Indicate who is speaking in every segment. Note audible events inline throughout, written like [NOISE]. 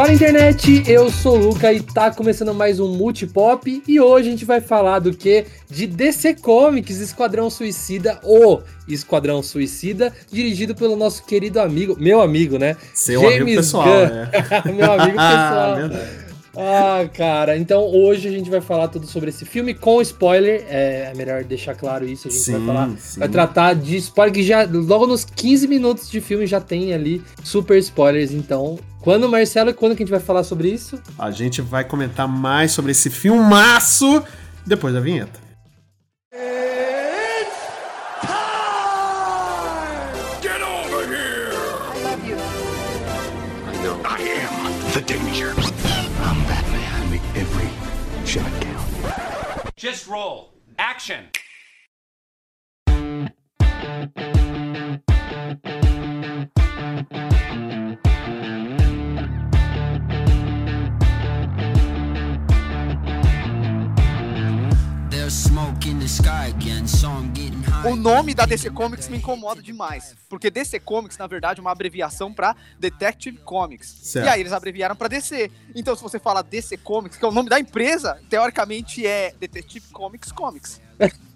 Speaker 1: Fala internet, eu sou o Luca e tá começando mais um Multipop e hoje a gente vai falar do que? De DC Comics Esquadrão Suicida, ou Esquadrão Suicida, dirigido pelo nosso querido amigo, meu amigo, né?
Speaker 2: Seu James amigo pessoal, né? [LAUGHS]
Speaker 1: meu amigo [LAUGHS] pessoal. Ah, cara, então hoje a gente vai falar tudo sobre esse filme com spoiler. É, é melhor deixar claro isso. A gente sim, vai falar, sim. vai tratar de spoiler que já logo nos 15 minutos de filme já tem ali super spoilers. Então, quando, Marcelo, quando que a gente vai falar sobre isso?
Speaker 2: A gente vai comentar mais sobre esse filmaço depois da vinheta. the Just roll. Action.
Speaker 3: There's smoke in the sky O nome da DC Comics me incomoda demais, porque DC Comics, na verdade, é uma abreviação para Detective Comics. Certo. E aí eles abreviaram para DC. Então, se você fala DC Comics, que é o nome da empresa, teoricamente é Detective Comics Comics. [LAUGHS]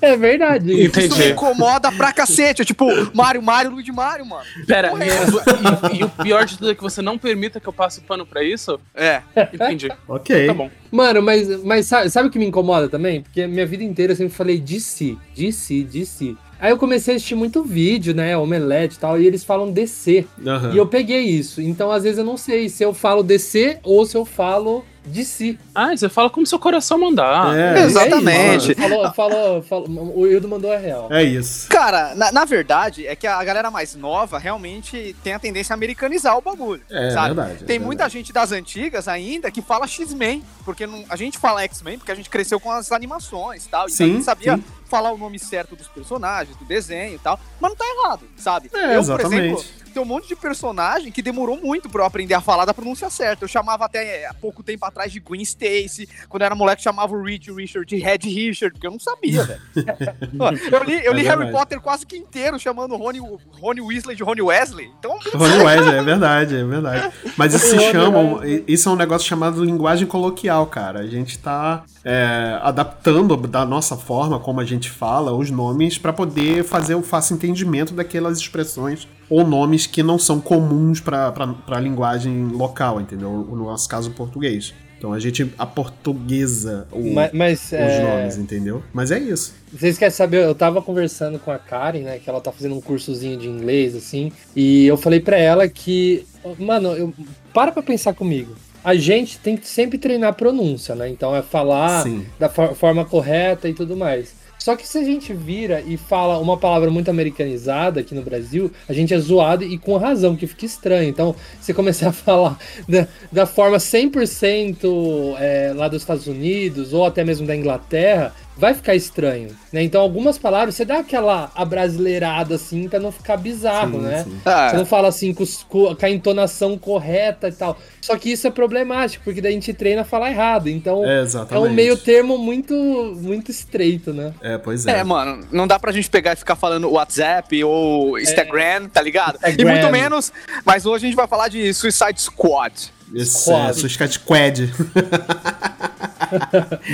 Speaker 1: é verdade.
Speaker 3: Entendi. Isso me incomoda pra cacete. É tipo, Mario, Mario, Luigi Mario, mano.
Speaker 4: Pera, e, e, e, o pior de tudo é que você não permita que eu passe o pano pra isso?
Speaker 3: É.
Speaker 4: Entendi.
Speaker 2: ok.
Speaker 4: Tá bom.
Speaker 1: Mano, mas, mas sabe, sabe o que me incomoda também? Porque minha vida inteira eu sempre falei DC, DC, DC. Aí eu comecei a assistir muito vídeo, né? Omelete e tal, e eles falam DC. Uhum. E eu peguei isso. Então, às vezes, eu não sei se eu falo DC ou se eu falo de si.
Speaker 4: Ah, você fala como seu coração mandar.
Speaker 3: É, Exatamente. É
Speaker 1: falou, falou, falou, o Ildo mandou a real.
Speaker 2: É isso.
Speaker 3: Cara, na, na, verdade, é que a galera mais nova realmente tem a tendência a americanizar o bagulho. É, sabe? verdade. É tem é muita verdade. gente das antigas ainda que fala X-Men, porque não, a gente fala X-Men porque a gente cresceu com as animações e tal. Sim, então a gente sabia sim. falar o nome certo dos personagens, do desenho e tal. Mas não tá errado, sabe?
Speaker 2: É, Eu, exatamente. por exemplo
Speaker 3: tem um monte de personagem que demorou muito pra eu aprender a falar da pronúncia certa. Eu chamava até há pouco tempo atrás de Gwen Stacy. Quando eu era moleque, chamava o Reed Richard de Red Richard, porque eu não sabia, velho. [LAUGHS] eu li, eu li é Harry Potter quase que inteiro chamando Rony, Rony Weasley de Rony Wesley. Então,
Speaker 2: Rony Wesley, é verdade, é verdade. Mas isso [LAUGHS] se chama, isso é um negócio chamado linguagem coloquial, cara. A gente tá é, adaptando da nossa forma, como a gente fala, os nomes para poder fazer o fácil entendimento daquelas expressões ou nomes que não são comuns para a linguagem local, entendeu? No nosso caso, português. Então a gente a portuguesa o, mas, mas, os é... nomes, entendeu? Mas é isso.
Speaker 1: Vocês querem saber? Eu tava conversando com a Karen, né? Que ela tá fazendo um cursozinho de inglês, assim. E eu falei para ela que. Mano, eu, para pra pensar comigo. A gente tem que sempre treinar a pronúncia, né? Então é falar Sim. da for forma correta e tudo mais. Só que se a gente vira e fala uma palavra muito americanizada aqui no Brasil, a gente é zoado e com razão, que fica estranho. Então, você começar a falar da, da forma 100% é, lá dos Estados Unidos ou até mesmo da Inglaterra, vai ficar estranho, né? Então algumas palavras você dá aquela abrasileirada assim para não ficar bizarro, sim, né? Sim. Ah. Você não fala assim com, com, a entonação correta e tal. Só que isso é problemático, porque daí a gente treina a falar errado. Então é, é um meio termo muito muito estreito, né?
Speaker 2: É, pois é.
Speaker 3: É, mano, não dá pra gente pegar e ficar falando WhatsApp ou Instagram, é. tá ligado? Instagram. E muito menos, mas hoje a gente vai falar de Suicide Squad.
Speaker 2: Isso, é, Suicide Squad. [LAUGHS]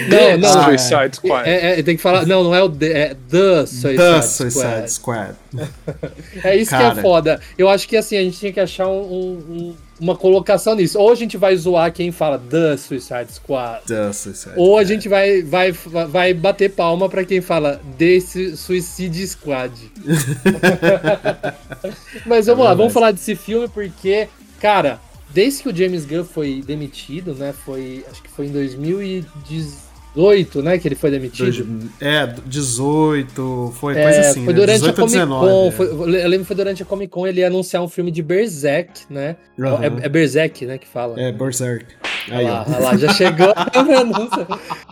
Speaker 1: não, não. Suicide Squad. É, é, tem que falar. Não, não é o The, é The Suicide, the Suicide Squad. Squad. [LAUGHS] é isso Cara. que é foda. Eu acho que assim, a gente tinha que achar um, um, uma colocação nisso. Ou a gente vai zoar quem fala The Suicide Squad.
Speaker 2: The Suicide
Speaker 1: Ou a gente vai, vai, vai bater palma pra quem fala The Suicide Squad. [LAUGHS] Mas vamos é lá, vamos falar desse filme porque, cara desde que o James Gunn foi demitido, né? Foi. Acho que foi em 2018, né? Que ele foi demitido.
Speaker 2: Dois, é, 18, foi é, coisa assim.
Speaker 1: Foi né? durante 18, a Comic 19, Con. É. Foi, eu lembro que foi durante a Comic Con ele ia anunciar um filme de Berserk, né? Uhum. É, é Berserk, né? Que fala.
Speaker 2: É, Berserk.
Speaker 1: Aí, lá, lá, já chegou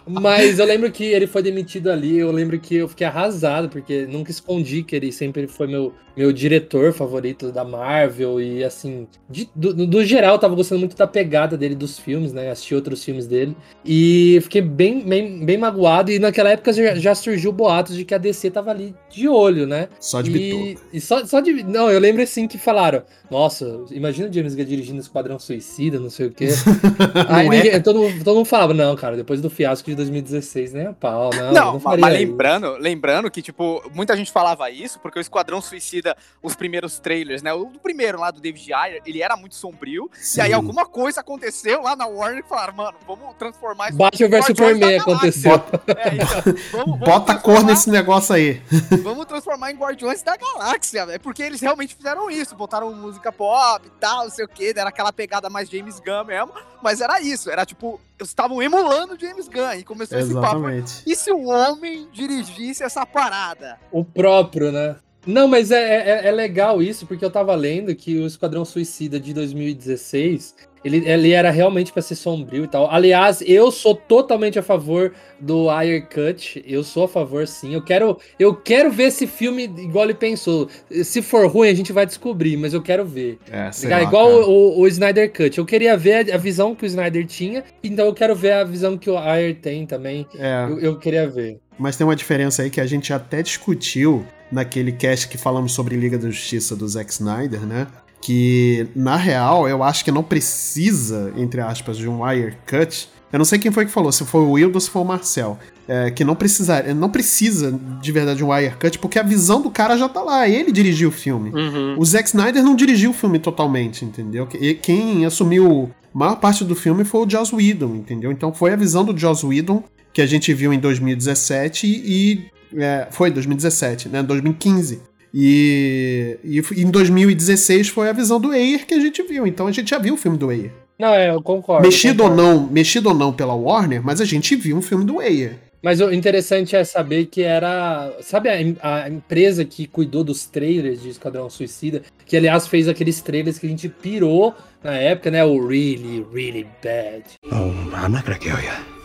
Speaker 1: Mas eu lembro que ele foi demitido ali, eu lembro que eu fiquei arrasado, porque nunca escondi que ele sempre foi meu, meu diretor favorito da Marvel, e assim, de, do, do, geral, eu tava gostando muito da pegada dele dos filmes, né? Assisti outros filmes dele, e fiquei bem, bem, bem magoado, e naquela época já, já surgiu boatos de que a DC tava ali de olho, né?
Speaker 2: Só de
Speaker 1: e, e só, só de. Não, eu lembro assim que falaram, nossa, imagina o James Gunn dirigindo Esquadrão Suicida, não sei o quê. [LAUGHS] Aí é? ninguém, todo, todo mundo falava, não, cara, depois do fiasco de 2016, nem a pau, não.
Speaker 3: Não, não mas lembrando, lembrando que, tipo, muita gente falava isso, porque o Esquadrão Suicida, os primeiros trailers, né? O primeiro lá do David Ayer, ele era muito sombrio. Sim. E aí alguma coisa aconteceu lá na Warner e falaram, mano, vamos transformar isso
Speaker 1: Batman vs Superman aconteceu. Bota,
Speaker 2: é, então, vamos, vamos Bota [LAUGHS] cor nesse negócio aí. [LAUGHS]
Speaker 3: Vamos transformar em Guardiões da Galáxia, é porque eles realmente fizeram isso, botaram música pop e tal, não sei o que, era aquela pegada mais James Gunn mesmo, mas era isso, era tipo, eles estavam emulando James Gunn e começou Exatamente. esse papo. E se o homem dirigisse essa parada?
Speaker 1: O próprio, né? Não, mas é, é, é, legal isso, porque eu tava lendo que o Esquadrão Suicida de 2016 ele, ele era realmente para ser sombrio e tal. Aliás, eu sou totalmente a favor do Ayer Cut. Eu sou a favor, sim. Eu quero, eu quero ver esse filme igual ele pensou. Se for ruim, a gente vai descobrir, mas eu quero ver. É, sei lá, igual o, o, Snyder Cut. Eu queria ver a, visão que o Snyder tinha, então eu quero ver a visão que o Ayer tem também. É. Eu, eu queria ver.
Speaker 2: Mas tem uma diferença aí que a gente até discutiu naquele cast que falamos sobre Liga da Justiça do Zack Snyder, né? que na real eu acho que não precisa, entre aspas, de um wire cut. Eu não sei quem foi que falou, se foi o Will ou se foi o Marcel. É, que não precisa, não precisa de verdade de um wire cut, porque a visão do cara já tá lá. Ele dirigiu o filme. Uhum. O Zack Snyder não dirigiu o filme totalmente, entendeu? Quem assumiu a maior parte do filme foi o Joss Whedon, entendeu? Então foi a visão do Joss Whedon que a gente viu em 2017 e. É, foi 2017, né? 2015. E, e em 2016 foi a visão do Ayer que a gente viu. Então a gente já viu o filme do Ayer.
Speaker 1: Não, é, eu concordo.
Speaker 2: Mexido
Speaker 1: concordo.
Speaker 2: ou não, mexido ou não pela Warner, mas a gente viu um filme do Ayer.
Speaker 1: Mas o interessante é saber que era. Sabe a, a, empresa que cuidou dos trailers de Esquadrão Suicida? Que, aliás, fez aqueles trailers que a gente pirou na época, né? O Really, Really Bad. Oh, I'm not gonna kill you.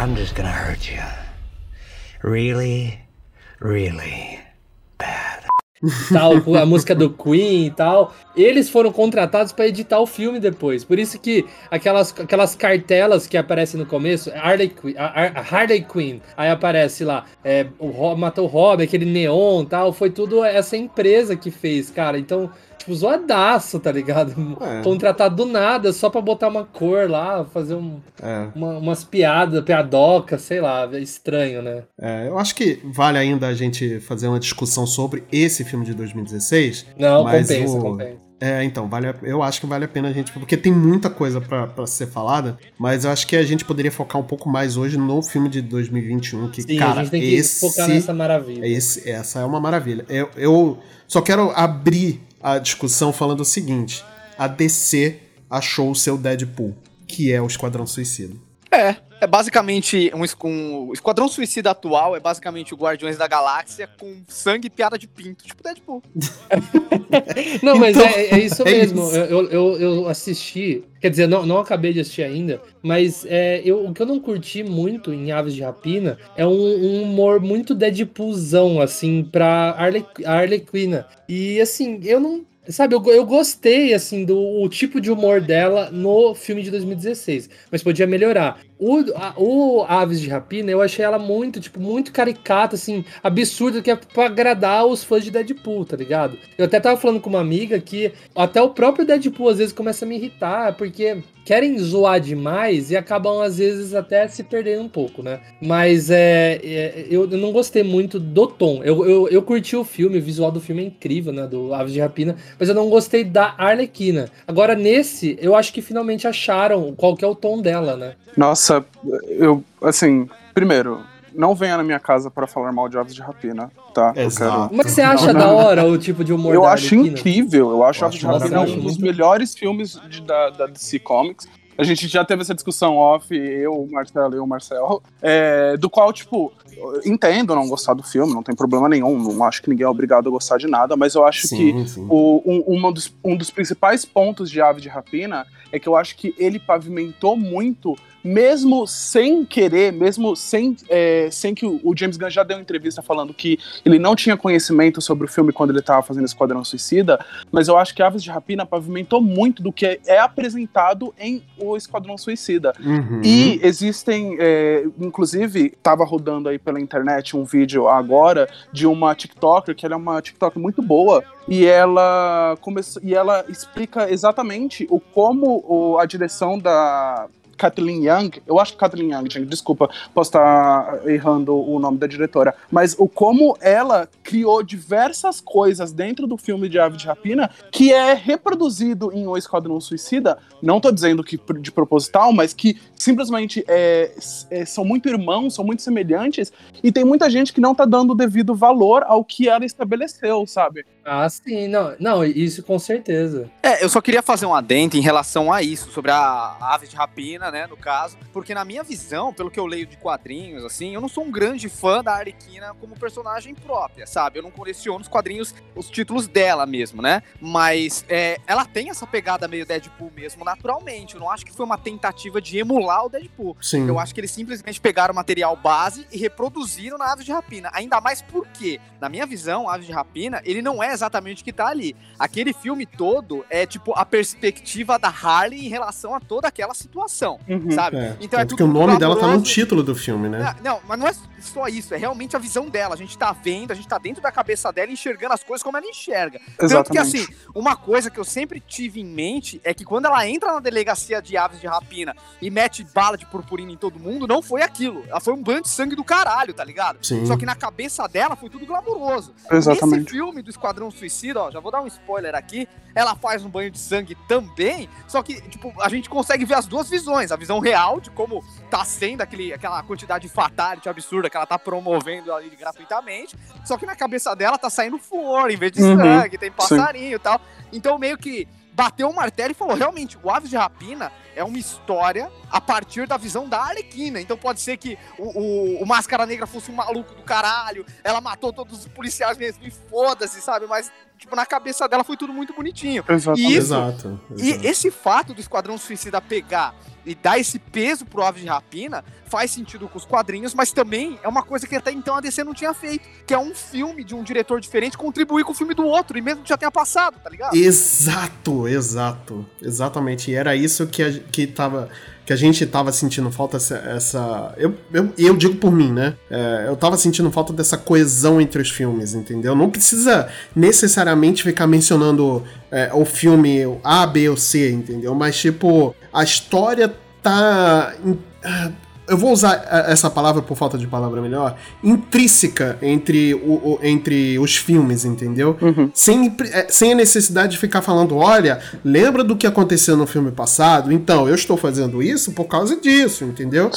Speaker 1: I'm just gonna hurt you. Really, really tal, a música do Queen e tal. Eles foram contratados para editar o filme depois. Por isso que aquelas, aquelas cartelas que aparecem no começo, Harley Quinn, Harley Quinn, aí aparece lá, é, o matou o Robin, aquele neon tal, foi tudo essa empresa que fez, cara. Então, tipo, zoadaço, tá ligado? É. Contratado do nada, só pra botar uma cor lá, fazer um, é. uma, umas piadas, piadoca, sei lá, é estranho, né?
Speaker 2: É, eu acho que vale ainda a gente fazer uma discussão sobre esse filme de 2016.
Speaker 1: Não, compensa, o... compensa.
Speaker 2: É, então, vale a, eu acho que vale a pena a gente. Porque tem muita coisa para ser falada, mas eu acho que a gente poderia focar um pouco mais hoje no filme de 2021, que, Sim, cara, a gente tem que esse,
Speaker 1: focar nessa maravilha.
Speaker 2: Esse, essa é uma maravilha. Eu, eu só quero abrir a discussão falando o seguinte: a DC achou o seu Deadpool, que é o Esquadrão Suicida.
Speaker 3: É, é basicamente um, um, o Esquadrão Suicida atual é basicamente o Guardiões da Galáxia com sangue e piada de pinto, tipo Deadpool. [LAUGHS]
Speaker 1: não, mas então, é, é, isso é mesmo. Isso. Eu, eu, eu, assisti, quer dizer, não, não acabei de assistir ainda, mas é, eu, o que eu não curti muito em Aves de Rapina é um, um humor muito Deadpoolzão, assim, pra Harley, Harley Quinn. E assim, eu não Sabe, eu, eu gostei, assim, do tipo de humor dela no filme de 2016, mas podia melhorar. O, a, o Aves de Rapina, eu achei ela muito, tipo, muito caricata, assim, absurda, que é pra agradar os fãs de Deadpool, tá ligado? Eu até tava falando com uma amiga que até o próprio Deadpool às vezes começa a me irritar, porque querem zoar demais e acabam, às vezes, até se perdendo um pouco, né? Mas é, é eu, não gostei muito do tom. Eu, eu, eu curti o filme, o visual do filme é incrível, né? Do Aves de Rapina, mas eu não gostei da Arlequina. Agora, nesse, eu acho que finalmente acharam qual que é o tom dela, né?
Speaker 5: Nossa, eu, assim, primeiro, não venha na minha casa para falar mal de Aves de Rapina, tá?
Speaker 1: Exato. Quero... Mas você acha da hora o tipo de humor
Speaker 5: Eu acho incrível, eu acho, eu Aves de Rapina um dos melhores filmes de, da, da DC Comics. A gente já teve essa discussão off, eu, o Marcelo e o Marcel, é, do qual, tipo, entendo não gostar do filme, não tem problema nenhum, não acho que ninguém é obrigado a gostar de nada, mas eu acho sim, que sim. O, um, uma dos, um dos principais pontos de Ave de Rapina é que eu acho que ele pavimentou muito mesmo sem querer, mesmo sem, é, sem que o, James Gunn já deu uma entrevista falando que ele não tinha conhecimento sobre o filme quando ele estava fazendo Esquadrão Suicida, mas eu acho que Aves de Rapina pavimentou muito do que é, é apresentado em O Esquadrão Suicida. Uhum. E existem, é, inclusive, estava rodando aí pela internet um vídeo agora de uma TikToker, que ela é uma TikToker muito boa, e ela começou e ela explica exatamente o como o, a direção da Kathleen Young, eu acho que Kathleen Young, gente, desculpa, posso estar errando o nome da diretora, mas o como ela criou diversas coisas dentro do filme de Ave de Rapina que é reproduzido em O Esquadrão Suicida, não estou dizendo que de proposital, mas que simplesmente é, é, são muito irmãos, são muito semelhantes, e tem muita gente que não está dando o devido valor ao que ela estabeleceu, sabe?
Speaker 1: Ah, sim, não, não, isso com certeza.
Speaker 3: É, eu só queria fazer um adendo em relação a isso, sobre a Ave de Rapina, né, no caso, porque na minha visão, pelo que eu leio de quadrinhos, assim, eu não sou um grande fã da Arlequina como personagem própria, sabe? Eu não coleciono os quadrinhos, os títulos dela mesmo, né? Mas é, ela tem essa pegada meio Deadpool mesmo, naturalmente. Eu não acho que foi uma tentativa de emular o Deadpool. Sim. Eu acho que eles simplesmente pegaram o material base e reproduziram na Aves de Rapina. Ainda mais porque, na minha visão, Aves de Rapina, ele não é exatamente o que tá ali. Aquele filme todo é, tipo, a perspectiva da Harley em relação a toda aquela situação.
Speaker 2: Uhum, sabe? É. Então é tudo porque o nome dela tá no título do filme, né?
Speaker 3: Não, não, mas não é só isso, é realmente a visão dela. A gente tá vendo, a gente tá dentro da cabeça dela enxergando as coisas como ela enxerga. Exatamente. Tanto que, assim, uma coisa que eu sempre tive em mente é que quando ela entra na delegacia de aves de rapina e mete bala de purpurina em todo mundo, não foi aquilo. Ela foi um banho de sangue do caralho, tá ligado? Sim. Só que na cabeça dela foi tudo glamouroso.
Speaker 5: Exatamente.
Speaker 3: Nesse filme do Esquadrão Suicida, ó, já vou dar um spoiler aqui, ela faz um banho de sangue também, só que, tipo, a gente consegue ver as duas visões. A visão real de como tá sendo aquele, aquela quantidade de fatality absurda que ela tá promovendo ali gratuitamente, só que na cabeça dela tá saindo flor em vez de uhum, sangue, tem passarinho e tal. Então, meio que bateu o martelo e falou: realmente, o Aves de Rapina é uma história a partir da visão da Arlequina. Então pode ser que o, o, o, Máscara Negra fosse um maluco do caralho, ela matou todos os policiais mesmo e foda-se, sabe? Mas, tipo, na cabeça dela foi tudo muito bonitinho.
Speaker 2: Exato.
Speaker 3: E, isso,
Speaker 2: exato,
Speaker 3: exato. e esse fato do Esquadrão Suicida pegar e dar esse peso pro Aves de Rapina faz sentido com os quadrinhos, mas também é uma coisa que até então a DC não tinha feito, que é um filme de um diretor diferente contribuir com o filme do outro, e mesmo que já tenha passado, tá ligado?
Speaker 2: Exato, exato. Exatamente. E era isso que, a, que tava que a gente tava sentindo falta essa. essa eu, eu, eu digo por mim, né? É, eu tava sentindo falta dessa coesão entre os filmes, entendeu? Não precisa necessariamente ficar mencionando é, o filme A, B ou C, entendeu? Mas, tipo, a história tá. Eu vou usar essa palavra por falta de palavra melhor, intrínseca entre, o, o entre os filmes, entendeu? Uhum. Sem, é, sem a necessidade de ficar falando, olha, lembra do que aconteceu no filme passado? Então, eu estou fazendo isso por causa disso, entendeu?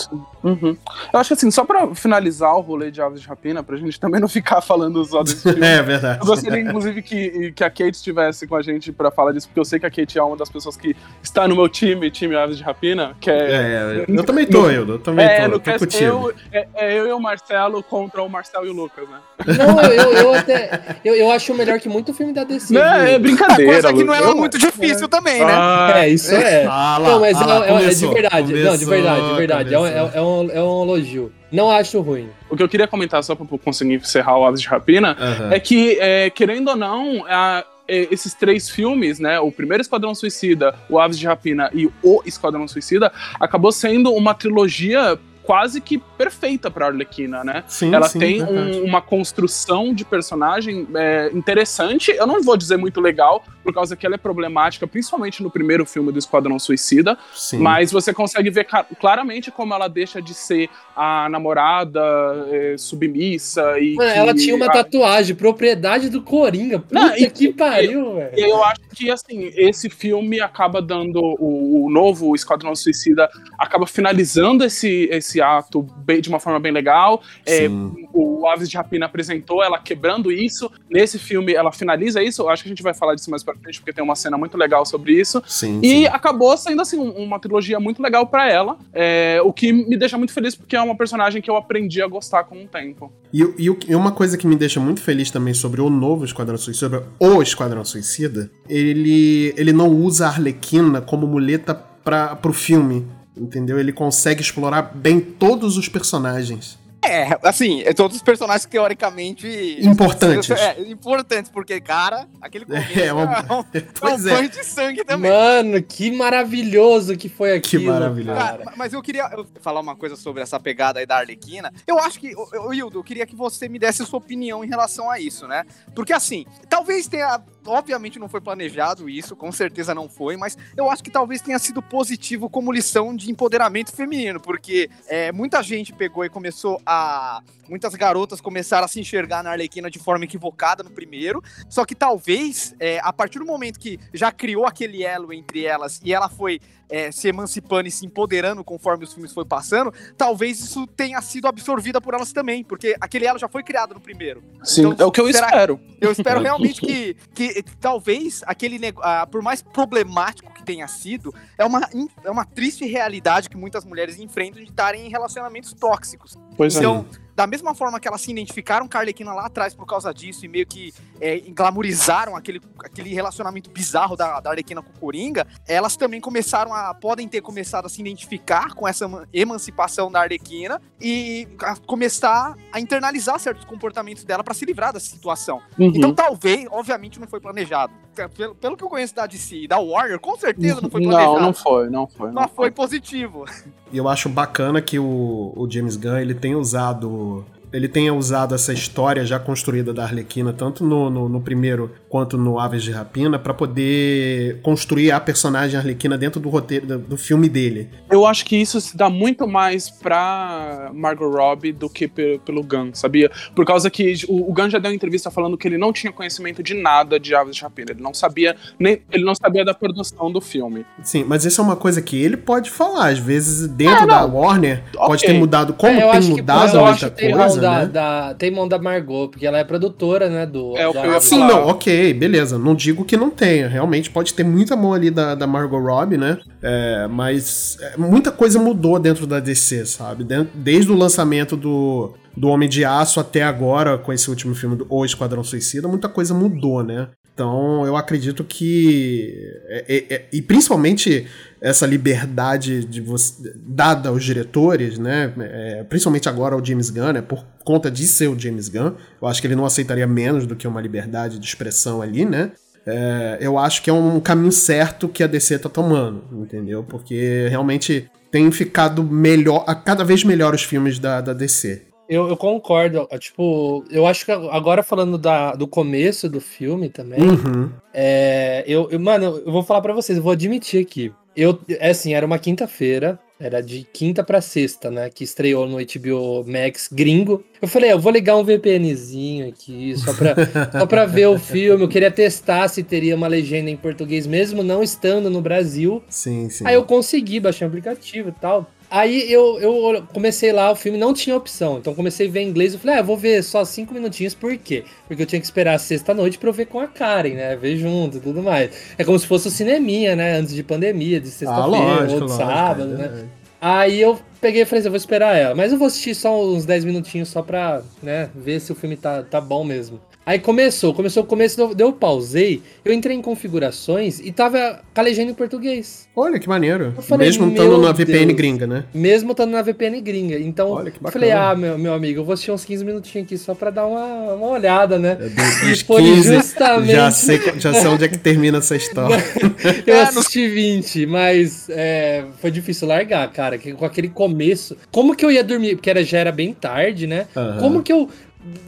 Speaker 5: Uhum. Eu acho que assim, só pra finalizar o rolê de Aves de Rapina, pra gente também não [LAUGHS] ficar falando só desse [LAUGHS] filme.
Speaker 2: é verdade.
Speaker 5: Eu gostaria, inclusive, que, que a Kate estivesse com a gente pra falar disso, porque eu sei que a Kate é uma das pessoas que está no meu time, time Aves de Rapina, que é...
Speaker 2: é [LAUGHS] eu também tô, eu, eu também é, no tô
Speaker 5: cast, eu, é, é, eu e o Marcelo contra o Marcelo e o Lucas, né?
Speaker 1: Não, eu, eu, até... Eu, eu acho melhor que muito filme da DC.
Speaker 5: Não, é brincadeira.
Speaker 3: Coisa que não era muito difícil também, né?
Speaker 1: Ah, é, isso é. Ah, lá, não, mas ah, lá, é, é, de verdade. Começou, não, de verdade, de verdade. É um, é, um, é um elogio. Não acho ruim.
Speaker 5: O que eu queria comentar, só pra conseguir encerrar o Aves de Rapina, uhum. é que, é, querendo ou não, a, é, esses três filmes, né, o primeiro Esquadrão Suicida, o Aves de Rapina e o Esquadrão Suicida, acabou sendo uma trilogia quase que perfeita para Arlequina, né? Sim, Ela sim, tem um, uma construção de personagem é, interessante. Eu não vou dizer muito legal, por causa que ela é problemática, principalmente no primeiro filme do Esquadrão Suicida. Sim. Mas você consegue ver claramente como ela deixa de ser a namorada é, submissa e.
Speaker 1: Mano, ela tinha uma a... tatuagem, propriedade do Coringa. Puta não, e, que pariu, velho.
Speaker 5: E eu acho que assim, esse filme acaba dando. O, o novo Esquadrão Suicida acaba finalizando esse, esse esse ato bem, de uma forma bem legal. É, o Aves de Rapina apresentou ela quebrando isso. Nesse filme, ela finaliza isso. Eu acho que a gente vai falar disso mais pra frente, porque tem uma cena muito legal sobre isso.
Speaker 2: Sim,
Speaker 5: e
Speaker 2: sim.
Speaker 5: acabou sendo, assim, uma trilogia muito legal para ela. É, o que me deixa muito feliz, porque é uma personagem que eu aprendi a gostar com o tempo.
Speaker 2: E, e, e uma coisa que me deixa muito feliz também sobre o novo Esquadrão Suicida, o Esquadrão Suicida, ele, ele não usa a Arlequina como muleta para pro filme. Entendeu? Ele consegue explorar bem todos os personagens.
Speaker 3: É, assim, é todos os personagens teoricamente.
Speaker 2: Importantes.
Speaker 3: É, importantes, porque, cara, aquele [LAUGHS]
Speaker 2: começo é, é, um, é um, [LAUGHS]
Speaker 3: pois é um banho de sangue também.
Speaker 1: Mano, que maravilhoso que foi aquilo.
Speaker 2: Que maravilhoso.
Speaker 3: Cara, mas eu queria falar uma coisa sobre essa pegada aí da Arlequina. Eu acho que, Wildo, eu queria que você me desse a sua opinião em relação a isso, né? Porque, assim, talvez tenha obviamente não foi planejado isso, com certeza não foi, mas eu acho que talvez tenha sido positivo como lição de empoderamento feminino, porque é, muita gente pegou e começou a. Muitas garotas começaram a se enxergar na Arlequina de forma equivocada no primeiro, só que talvez, é, a partir do momento que já criou aquele elo entre elas e ela foi é, se emancipando e se empoderando conforme os filmes foi passando, talvez isso tenha sido absorvida por elas também, porque aquele elo já foi criado no primeiro.
Speaker 5: Sim, então, é o que eu espero.
Speaker 3: Eu espero realmente que, que talvez aquele uh, por mais problemático que tenha sido, é uma, é uma triste realidade que muitas mulheres enfrentam de estarem em relacionamentos tóxicos.
Speaker 5: Pois
Speaker 3: é. então, é da mesma forma que elas se identificaram com a Arlequina lá atrás por causa disso e meio que é, glamorizaram aquele, aquele relacionamento bizarro da, da Arlequina com o Coringa, elas também começaram a. podem ter começado a se identificar com essa emancipação da Arlequina e a começar a internalizar certos comportamentos dela para se livrar dessa situação. Uhum. Então, talvez, obviamente, não foi planejado. Pelo, pelo que eu conheço da DC e da Warrior, com certeza não foi planejado.
Speaker 5: Não, não foi, não foi.
Speaker 3: Não, não foi, foi positivo.
Speaker 2: E eu acho bacana que o, o James Gunn ele tem usado ele tenha usado essa história já construída da Arlequina, tanto no, no, no primeiro quanto no Aves de Rapina, para poder construir a personagem Arlequina dentro do roteiro do, do, filme dele.
Speaker 5: Eu acho que isso se dá muito mais pra Margot Robbie do que pelo Gunn, sabia? Por causa que o, o Gunn já deu uma entrevista falando que ele não tinha conhecimento de nada de Aves de Rapina, ele não sabia nem ele não sabia da produção do filme.
Speaker 2: Sim, mas isso é uma coisa que ele pode falar, às vezes dentro é, da Warner okay. pode ter mudado como é, tem mudado muita coisa
Speaker 1: da, né? da, tem mão da Margot, porque ela é produtora, né? Do,
Speaker 5: é, o
Speaker 1: que
Speaker 5: eu ia
Speaker 2: Sim, não, ok, beleza. Não digo que não tenha. Realmente pode ter muita mão ali da, da Margot Robbie, né? É, mas é, muita coisa mudou dentro da DC, sabe? Desde o lançamento do, do Homem de Aço até agora, com esse último filme do O Esquadrão Suicida, muita coisa mudou, né? Então, eu acredito que. É, é, é, e principalmente essa liberdade de você, dada aos diretores, né? É, principalmente agora ao James Gunn, né? Por conta de ser o James Gunn, eu acho que ele não aceitaria menos do que uma liberdade de expressão ali, né? É, eu acho que é um caminho certo que a DC tá tomando, entendeu? Porque realmente tem ficado melhor, a cada vez melhor os filmes da, da DC.
Speaker 1: Eu, eu concordo. Tipo, eu acho que agora falando da, do começo do filme também.
Speaker 2: Uhum.
Speaker 1: É, eu, eu, mano, eu vou falar para vocês, eu vou admitir aqui. Eu, é assim, era uma quinta-feira, era de quinta para sexta, né? Que estreou no HBO Max gringo. Eu falei, eu vou ligar um VPNzinho aqui, só pra, [LAUGHS] só pra ver o filme. Eu queria testar se teria uma legenda em português, mesmo não estando no Brasil.
Speaker 2: Sim, sim.
Speaker 1: Aí eu consegui baixar o aplicativo e tal. Aí eu, eu comecei lá, o filme não tinha opção. Então comecei a ver em inglês. Eu falei, ah, eu vou ver só cinco minutinhos, por quê? Porque eu tinha que esperar sexta-noite pra eu ver com a Karen, né? Ver junto e tudo mais. É como se fosse o cineminha, né? Antes de pandemia, de sexta-feira ah, ou de sábado, é né? Aí eu peguei e falei, assim, eu vou esperar ela. Mas eu vou assistir só uns 10 minutinhos só pra, né, ver se o filme tá, tá bom mesmo. Aí começou, começou o começo, eu, eu pausei, eu entrei em configurações e tava legenda em português.
Speaker 2: Olha que maneiro. Falei, Mesmo estando na VPN Deus. gringa, né?
Speaker 1: Mesmo estando na VPN gringa. Então, Olha, que eu falei, ah, meu, meu amigo, eu vou assistir uns 15 minutinhos aqui só pra dar uma, uma olhada, né?
Speaker 2: É, e foi 15, justamente. Já sei, já sei onde é que termina essa história. [LAUGHS]
Speaker 1: eu assisti 20, mas é, foi difícil largar, cara. Com aquele começo. Como que eu ia dormir? Porque era, já era bem tarde, né? Uhum. Como que eu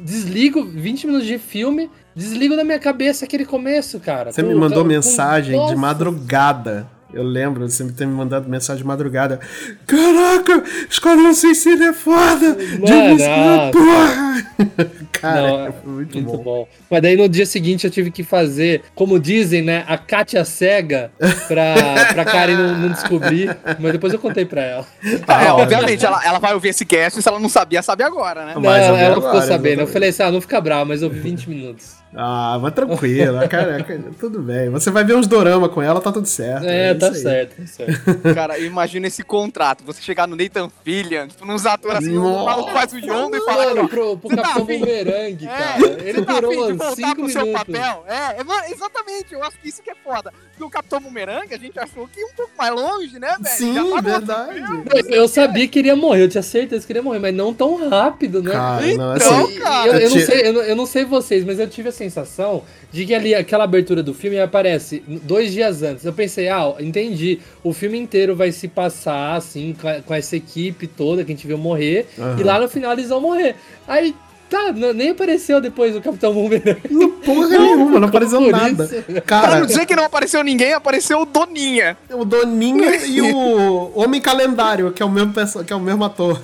Speaker 1: desligo 20 minutos de filme, desligo da minha cabeça aquele começo, cara.
Speaker 2: Você com, me mandou com, mensagem com... de madrugada. Eu lembro, você ter me mandado mensagem de madrugada. Caraca, Esquadrão Suicida é foda! James Gunn, porra! [LAUGHS]
Speaker 1: cara. Não, é muito, muito bom. bom. Mas daí no dia seguinte eu tive que fazer, como dizem, né, a Kátia cega pra, pra Karen não, não descobrir. Mas depois eu contei pra ela.
Speaker 3: Ah, é, obviamente, ela, ela vai ouvir esse cast se ela não sabia, sabe agora, né?
Speaker 1: Não, ela, ela ficou sabendo. Exatamente. Eu falei assim, ah, não fica bravo, mas eu vi 20 minutos.
Speaker 2: Ah, mas tranquilo, cara, tudo bem. Você vai ver uns dorama com ela, tá tudo certo.
Speaker 1: É, é tá, certo, tá certo.
Speaker 3: Cara, imagina esse contrato. Você chegar no Nathan Fillion, tipo, nos atores assim, o maluco faz o Yondo e fala.
Speaker 1: Mano, pro, pro Capitão tá Boomerang, é, cara. Ele tá durou uns 5 minutos. Seu papel.
Speaker 3: É, é, exatamente. Eu acho que isso que é foda. Porque o Capitão Boomerang, a gente achou que ia um pouco mais longe, né, velho?
Speaker 2: Sim, tá verdade.
Speaker 1: Eu sabia que iria morrer, eu tinha certeza que iria morrer, mas não tão rápido, né?
Speaker 2: Cara, então, não, assim,
Speaker 1: cara. Eu, eu, não sei, eu, eu não sei vocês, mas eu tive a sensação de que ali aquela abertura do filme aparece dois dias antes. Eu pensei, ah, entendi. O filme inteiro vai se passar assim, com, essa equipe toda que a gente viu morrer, uhum. e lá no final eles vão morrer. Aí Tá, nem apareceu depois o Capitão Boomerang.
Speaker 2: Porra nenhuma, não apareceu nada.
Speaker 3: Cara, pra não dizer que não apareceu ninguém, apareceu o Doninha.
Speaker 2: O Doninha e o Homem Calendário, que é o mesmo, que é o mesmo ator.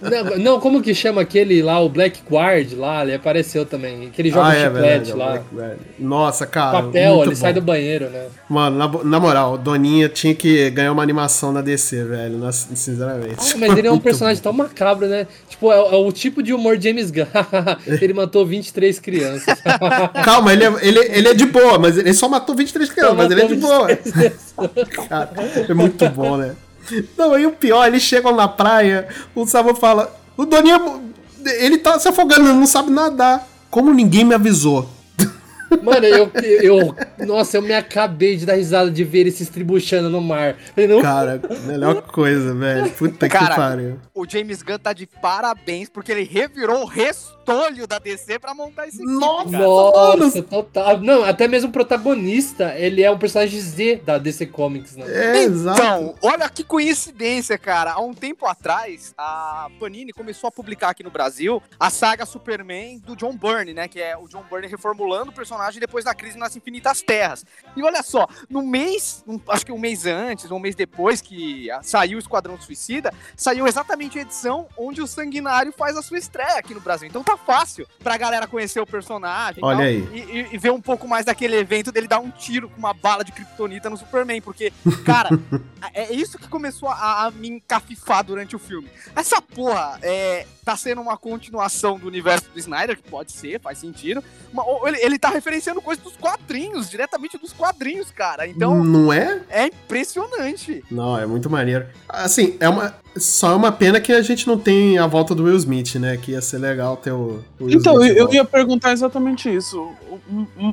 Speaker 1: Não, não, como que chama aquele lá, o Black Guard lá, ele apareceu também. Aquele jogo ah, é, chiclete é lá.
Speaker 2: Nossa, cara.
Speaker 1: Papel, ele bom. sai do banheiro, né?
Speaker 2: Mano, na, na, moral, Doninha tinha que ganhar uma animação na DC, velho. sinceramente.
Speaker 1: Ah, mas ele é um [LAUGHS] personagem bom. tão macabro, né? Tipo, é, é, o tipo de humor James Gunn. [LAUGHS] ele matou 23 crianças. [LAUGHS]
Speaker 2: Calma, ele é, ele, ele é de boa, mas ele só matou 23 crianças, mas ele é de boa. cara, é muito bom, né? Não, e o pior, eles chegam na praia, o Sabo fala: o Doninha, ele tá se afogando, ele não sabe nadar. Como ninguém me avisou?
Speaker 1: Mano, eu, eu. Nossa, eu me acabei de dar risada de ver ele se estribuchando no mar.
Speaker 2: Não... Cara, melhor coisa, velho. Puta Cara, que pariu.
Speaker 3: O James Gunn tá de parabéns porque ele revirou o restolho da DC pra montar esse
Speaker 1: Nossa, filme, Nossa, total. Não, até mesmo o protagonista, ele é um personagem Z da DC Comics, né?
Speaker 3: É, exato. Então, olha que coincidência, cara. Há um tempo atrás, a Panini começou a publicar aqui no Brasil a saga Superman do John Byrne, né? Que é o John Byrne reformulando o personagem personagem depois da crise nas Infinitas Terras. E olha só, no mês, acho que um mês antes, um mês depois que saiu o Esquadrão Suicida, saiu exatamente a edição onde o Sanguinário faz a sua estreia aqui no Brasil. Então tá fácil pra galera conhecer o personagem
Speaker 2: olha
Speaker 3: tal,
Speaker 2: aí.
Speaker 3: E, e, e, ver um pouco mais daquele evento dele dar um tiro com uma bala de kryptonita no Superman. Porque, cara, [LAUGHS] é isso que começou a, a, me encafifar durante o filme. Essa porra é, tá sendo uma continuação do universo do Snyder, que pode ser, faz sentido. Mas ele, ele tá referenciando coisas dos quadrinhos, diretamente dos quadrinhos, cara. Então.
Speaker 2: Não é?
Speaker 3: É impressionante.
Speaker 2: Não, é muito maneiro. Assim, é uma. Só é uma pena que a gente não tem a volta do Will Smith, né? Que ia ser legal ter o. o
Speaker 4: então, Smith eu, ia perguntar exatamente isso.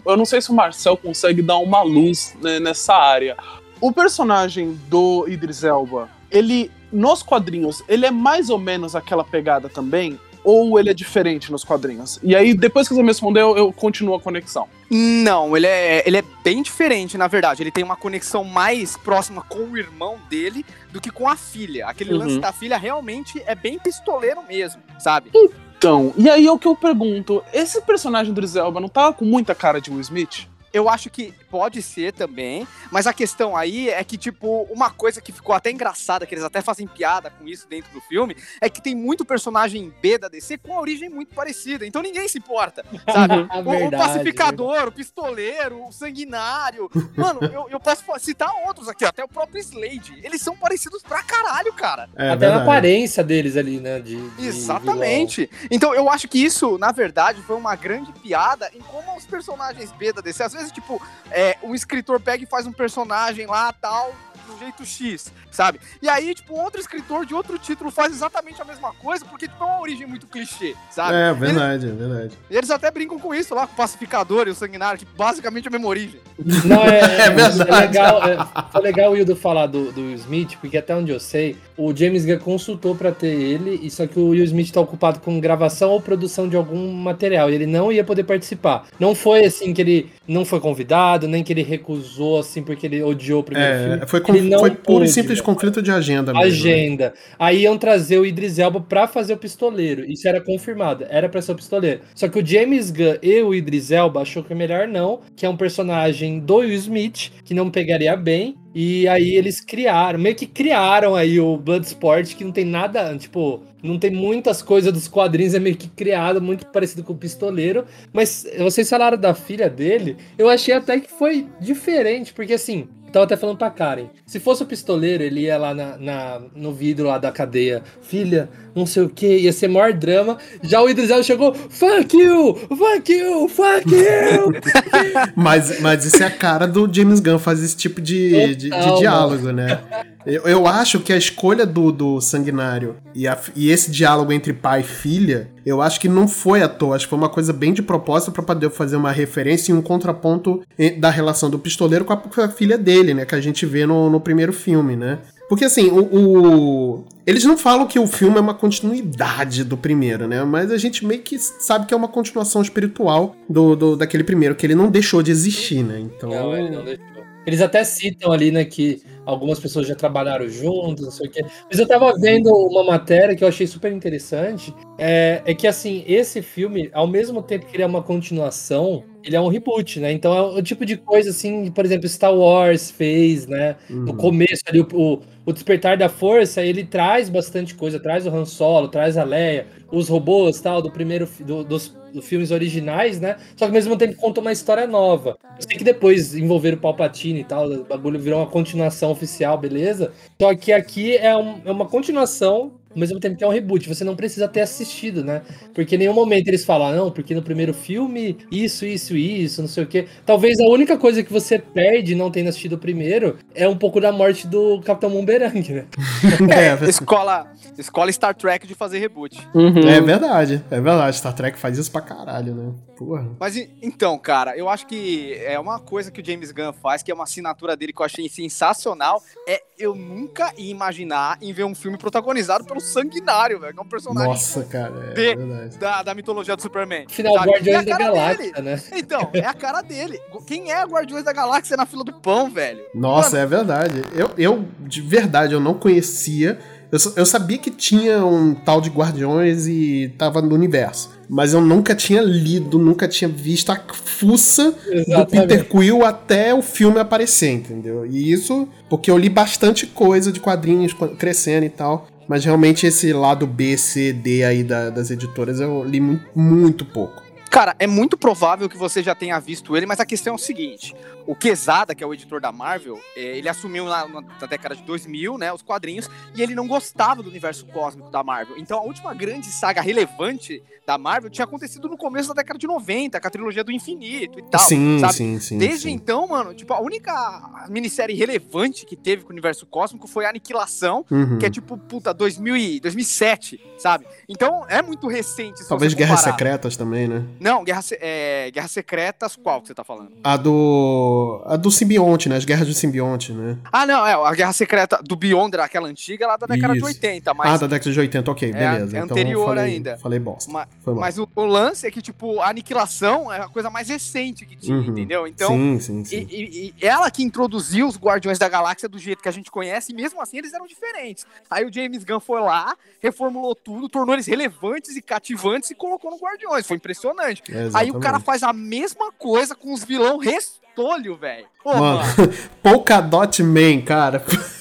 Speaker 4: Eu não sei se o Marcel consegue dar uma luz né, nessa área. O personagem do Idris Elba, ele. Nos quadrinhos, ele é mais ou menos aquela pegada também? Ou ele é diferente nos quadrinhos? E aí, depois que você me respondeu, eu continuo a conexão.
Speaker 3: Não, ele é, ele é bem diferente, na verdade. Ele tem uma conexão mais próxima com o irmão dele do que com a filha. Aquele uhum. lance da filha realmente é bem pistoleiro mesmo, sabe?
Speaker 4: Então, e aí é o que eu pergunto: esse personagem do Elba não tava com muita cara de Will Smith?
Speaker 3: Eu acho que pode ser também, mas a questão aí é que, tipo, uma coisa que ficou até engraçada, que eles até fazem piada com isso dentro do filme, é que tem muito personagem B da DC com a origem muito parecida, então ninguém se importa, sabe? [LAUGHS] o, verdade, o, pacificador, o pistoleiro, o sanguinário. Mano, eu, eu, posso citar outros aqui, até o próprio Slade. Eles são parecidos pra caralho, cara.
Speaker 1: É, até verdade. a aparência deles ali, né? De,
Speaker 3: de Exatamente. Vilão. Então eu acho que isso, na verdade, foi uma grande piada em como os personagens B da DC, às vezes, tipo, é, um escritor pega e faz um personagem lá, tal, jeito X, sabe? E aí, tipo, outro escritor de outro título faz exatamente a mesma coisa, porque tipo, é uma origem muito clichê, sabe?
Speaker 2: É, verdade, eles, é verdade.
Speaker 3: Eles até brincam com isso lá, com o pacificador e o sanguinário, que basicamente é a mesma origem.
Speaker 1: Não, é, [LAUGHS] é, é, é legal, é, foi legal o Hildo falar do, do Will Smith, porque até onde eu sei, o James Gunn consultou para ter ele, e só que o Will Smith tá ocupado com gravação ou produção de algum material, e ele não ia poder participar. Não foi assim que ele não foi convidado, nem que ele recusou, assim, porque ele odiou o primeiro é, filme.
Speaker 2: Foi, com, foi puro e simples conflito de agenda
Speaker 1: mesmo. Né? Agenda. Aí iam trazer o Idris Elba pra fazer o pistoleiro. Isso era confirmado. Era pra ser o pistoleiro. Só que o James Gunn e o Idris Elba achou que é melhor não, que é um personagem do Will Smith, que não pegaria bem, E aí eles criaram, meio que criaram aí o Bloodsport, que não tem nada, tipo, não tem muitas coisas dos quadrinhos, é meio que criado, muito parecido com o Pistoleiro. Mas vocês falaram da filha dele, eu achei até que foi diferente, porque assim, Tava até falando pra Karen. Se fosse o pistoleiro, ele ia lá na, na, no vidro lá da cadeia. Filha, não sei o que, ia ser maior drama. Já o Idris Elba chegou, fuck you, fuck you, fuck you. [LAUGHS]
Speaker 2: mas, mas isso é a cara do James Gunn, faz esse tipo de, de, de diálogo, né? Eu, eu acho que a escolha do, do Sanguinário e, a, e esse diálogo entre pai e filha, eu acho que não foi à toa. Acho que foi uma coisa bem de propósito para poder fazer uma referência e um contraponto da relação do pistoleiro com a, com a filha dele, né? Que a gente vê no, no primeiro filme, né? Porque assim, o, o, Eles não falam que o filme é uma continuidade do primeiro, né? Mas a gente meio que sabe que é uma continuação espiritual do, do daquele primeiro, que ele não deixou de existir, né? Então.
Speaker 1: Não, ele não deixou. Eles até citam ali, né, que algumas pessoas já trabalharam juntos, não sei o quê. Mas eu tava vendo uma matéria que eu achei super interessante. É, é que, assim, esse filme, ao mesmo tempo que ele é uma continuação, ele é um reboot, né? Então é o tipo de coisa, assim, por exemplo, Star Wars fez, né? Uhum. No começo ali, o, o, o, Despertar da Força, ele traz bastante coisa. Traz o Han Solo, traz a Leia, os robôs, tal, do primeiro... Do, dos dos filmes originais, né? Só que ao mesmo tempo conta uma história nova. Eu sei que depois envolveram o Palpatine e tal, o bagulho virou uma continuação oficial, beleza? Só que aqui é, um, é uma continuação ao mesmo tempo que é um reboot, você não precisa ter assistido, né? Porque em nenhum momento eles falam, ah, não, porque no primeiro filme, isso, isso, isso, não sei o quê. Talvez a única coisa que você perde não tendo assistido o primeiro é um pouco da morte do Capitão Boomerang, né? [LAUGHS]
Speaker 3: é, escola, escola Star Trek de fazer reboot.
Speaker 2: Uhum. É verdade, é verdade. Star Trek faz isso pra caralho, né?
Speaker 3: Porra. Mas então, cara, eu acho que é uma coisa que o James Gunn faz, que é uma assinatura dele que eu achei sensacional, é eu nunca ia imaginar em ver um filme protagonizado pelo Sanguinário, velho. Que é um personagem.
Speaker 2: Nossa, cara. É
Speaker 3: de, da, da mitologia do Superman.
Speaker 1: Final, sabe? Guardiões é da Galáxia, dele. né?
Speaker 3: Então, é a cara dele. Quem é Guardiões da Galáxia na fila do pão, velho?
Speaker 2: Nossa, Mano. é verdade. Eu, eu, de verdade, eu não conhecia. Eu, eu sabia que tinha um tal de Guardiões e tava no universo mas eu nunca tinha lido, nunca tinha visto a fuça Exatamente. do Peter Quill até o filme aparecer, entendeu? E isso porque eu li bastante coisa de quadrinhos crescendo e tal. Mas realmente esse lado B, C, D aí da, das editoras eu li muito, muito pouco.
Speaker 3: Cara, é muito provável que você já tenha visto ele, mas a questão é o seguinte: o Quesada, que é o editor da Marvel, é, ele assumiu na, na, década de 2000, né, os quadrinhos, e ele não gostava do universo cósmico da Marvel. Então a última grande saga relevante da Marvel tinha acontecido no começo da década de 90, com a trilogia do infinito e tal.
Speaker 2: Sim, sabe? sim, sim.
Speaker 3: Desde
Speaker 2: sim.
Speaker 3: então, mano, tipo, a única minissérie relevante que teve com o universo cósmico foi a Aniquilação, uhum. que é tipo, puta, 2000 e 2007, sabe? Então é muito recente.
Speaker 2: Talvez Guerras Secretas também, né?
Speaker 3: Não, Guerra, é, Guerras Secretas, qual que você tá falando?
Speaker 2: A do. A do simbionte, né? As guerras do simbionte, né?
Speaker 3: Ah, não, é. A Guerra Secreta do Beyond, aquela antiga, lá da década Isso. de 80. Mas
Speaker 2: ah, da década de 80, ok, beleza.
Speaker 3: É, é anterior
Speaker 2: falei,
Speaker 3: ainda.
Speaker 2: Falei bosta.
Speaker 3: Mas, mas o, o, lance é que, tipo, a aniquilação é a coisa mais recente que tinha, uhum. entendeu? Então.
Speaker 2: Sim, sim, sim.
Speaker 3: E, e, e, ela que introduziu os Guardiões da Galáxia do jeito que a gente conhece, e mesmo assim eles eram diferentes. Aí o James Gunn foi lá, reformulou tudo, tornou eles relevantes e cativantes e colocou no Guardiões. Foi impressionante. Aí o cara faz a mesma coisa com os vilão restolho, velho.
Speaker 2: Mano, [LAUGHS] Polkadot Man, cara. [LAUGHS]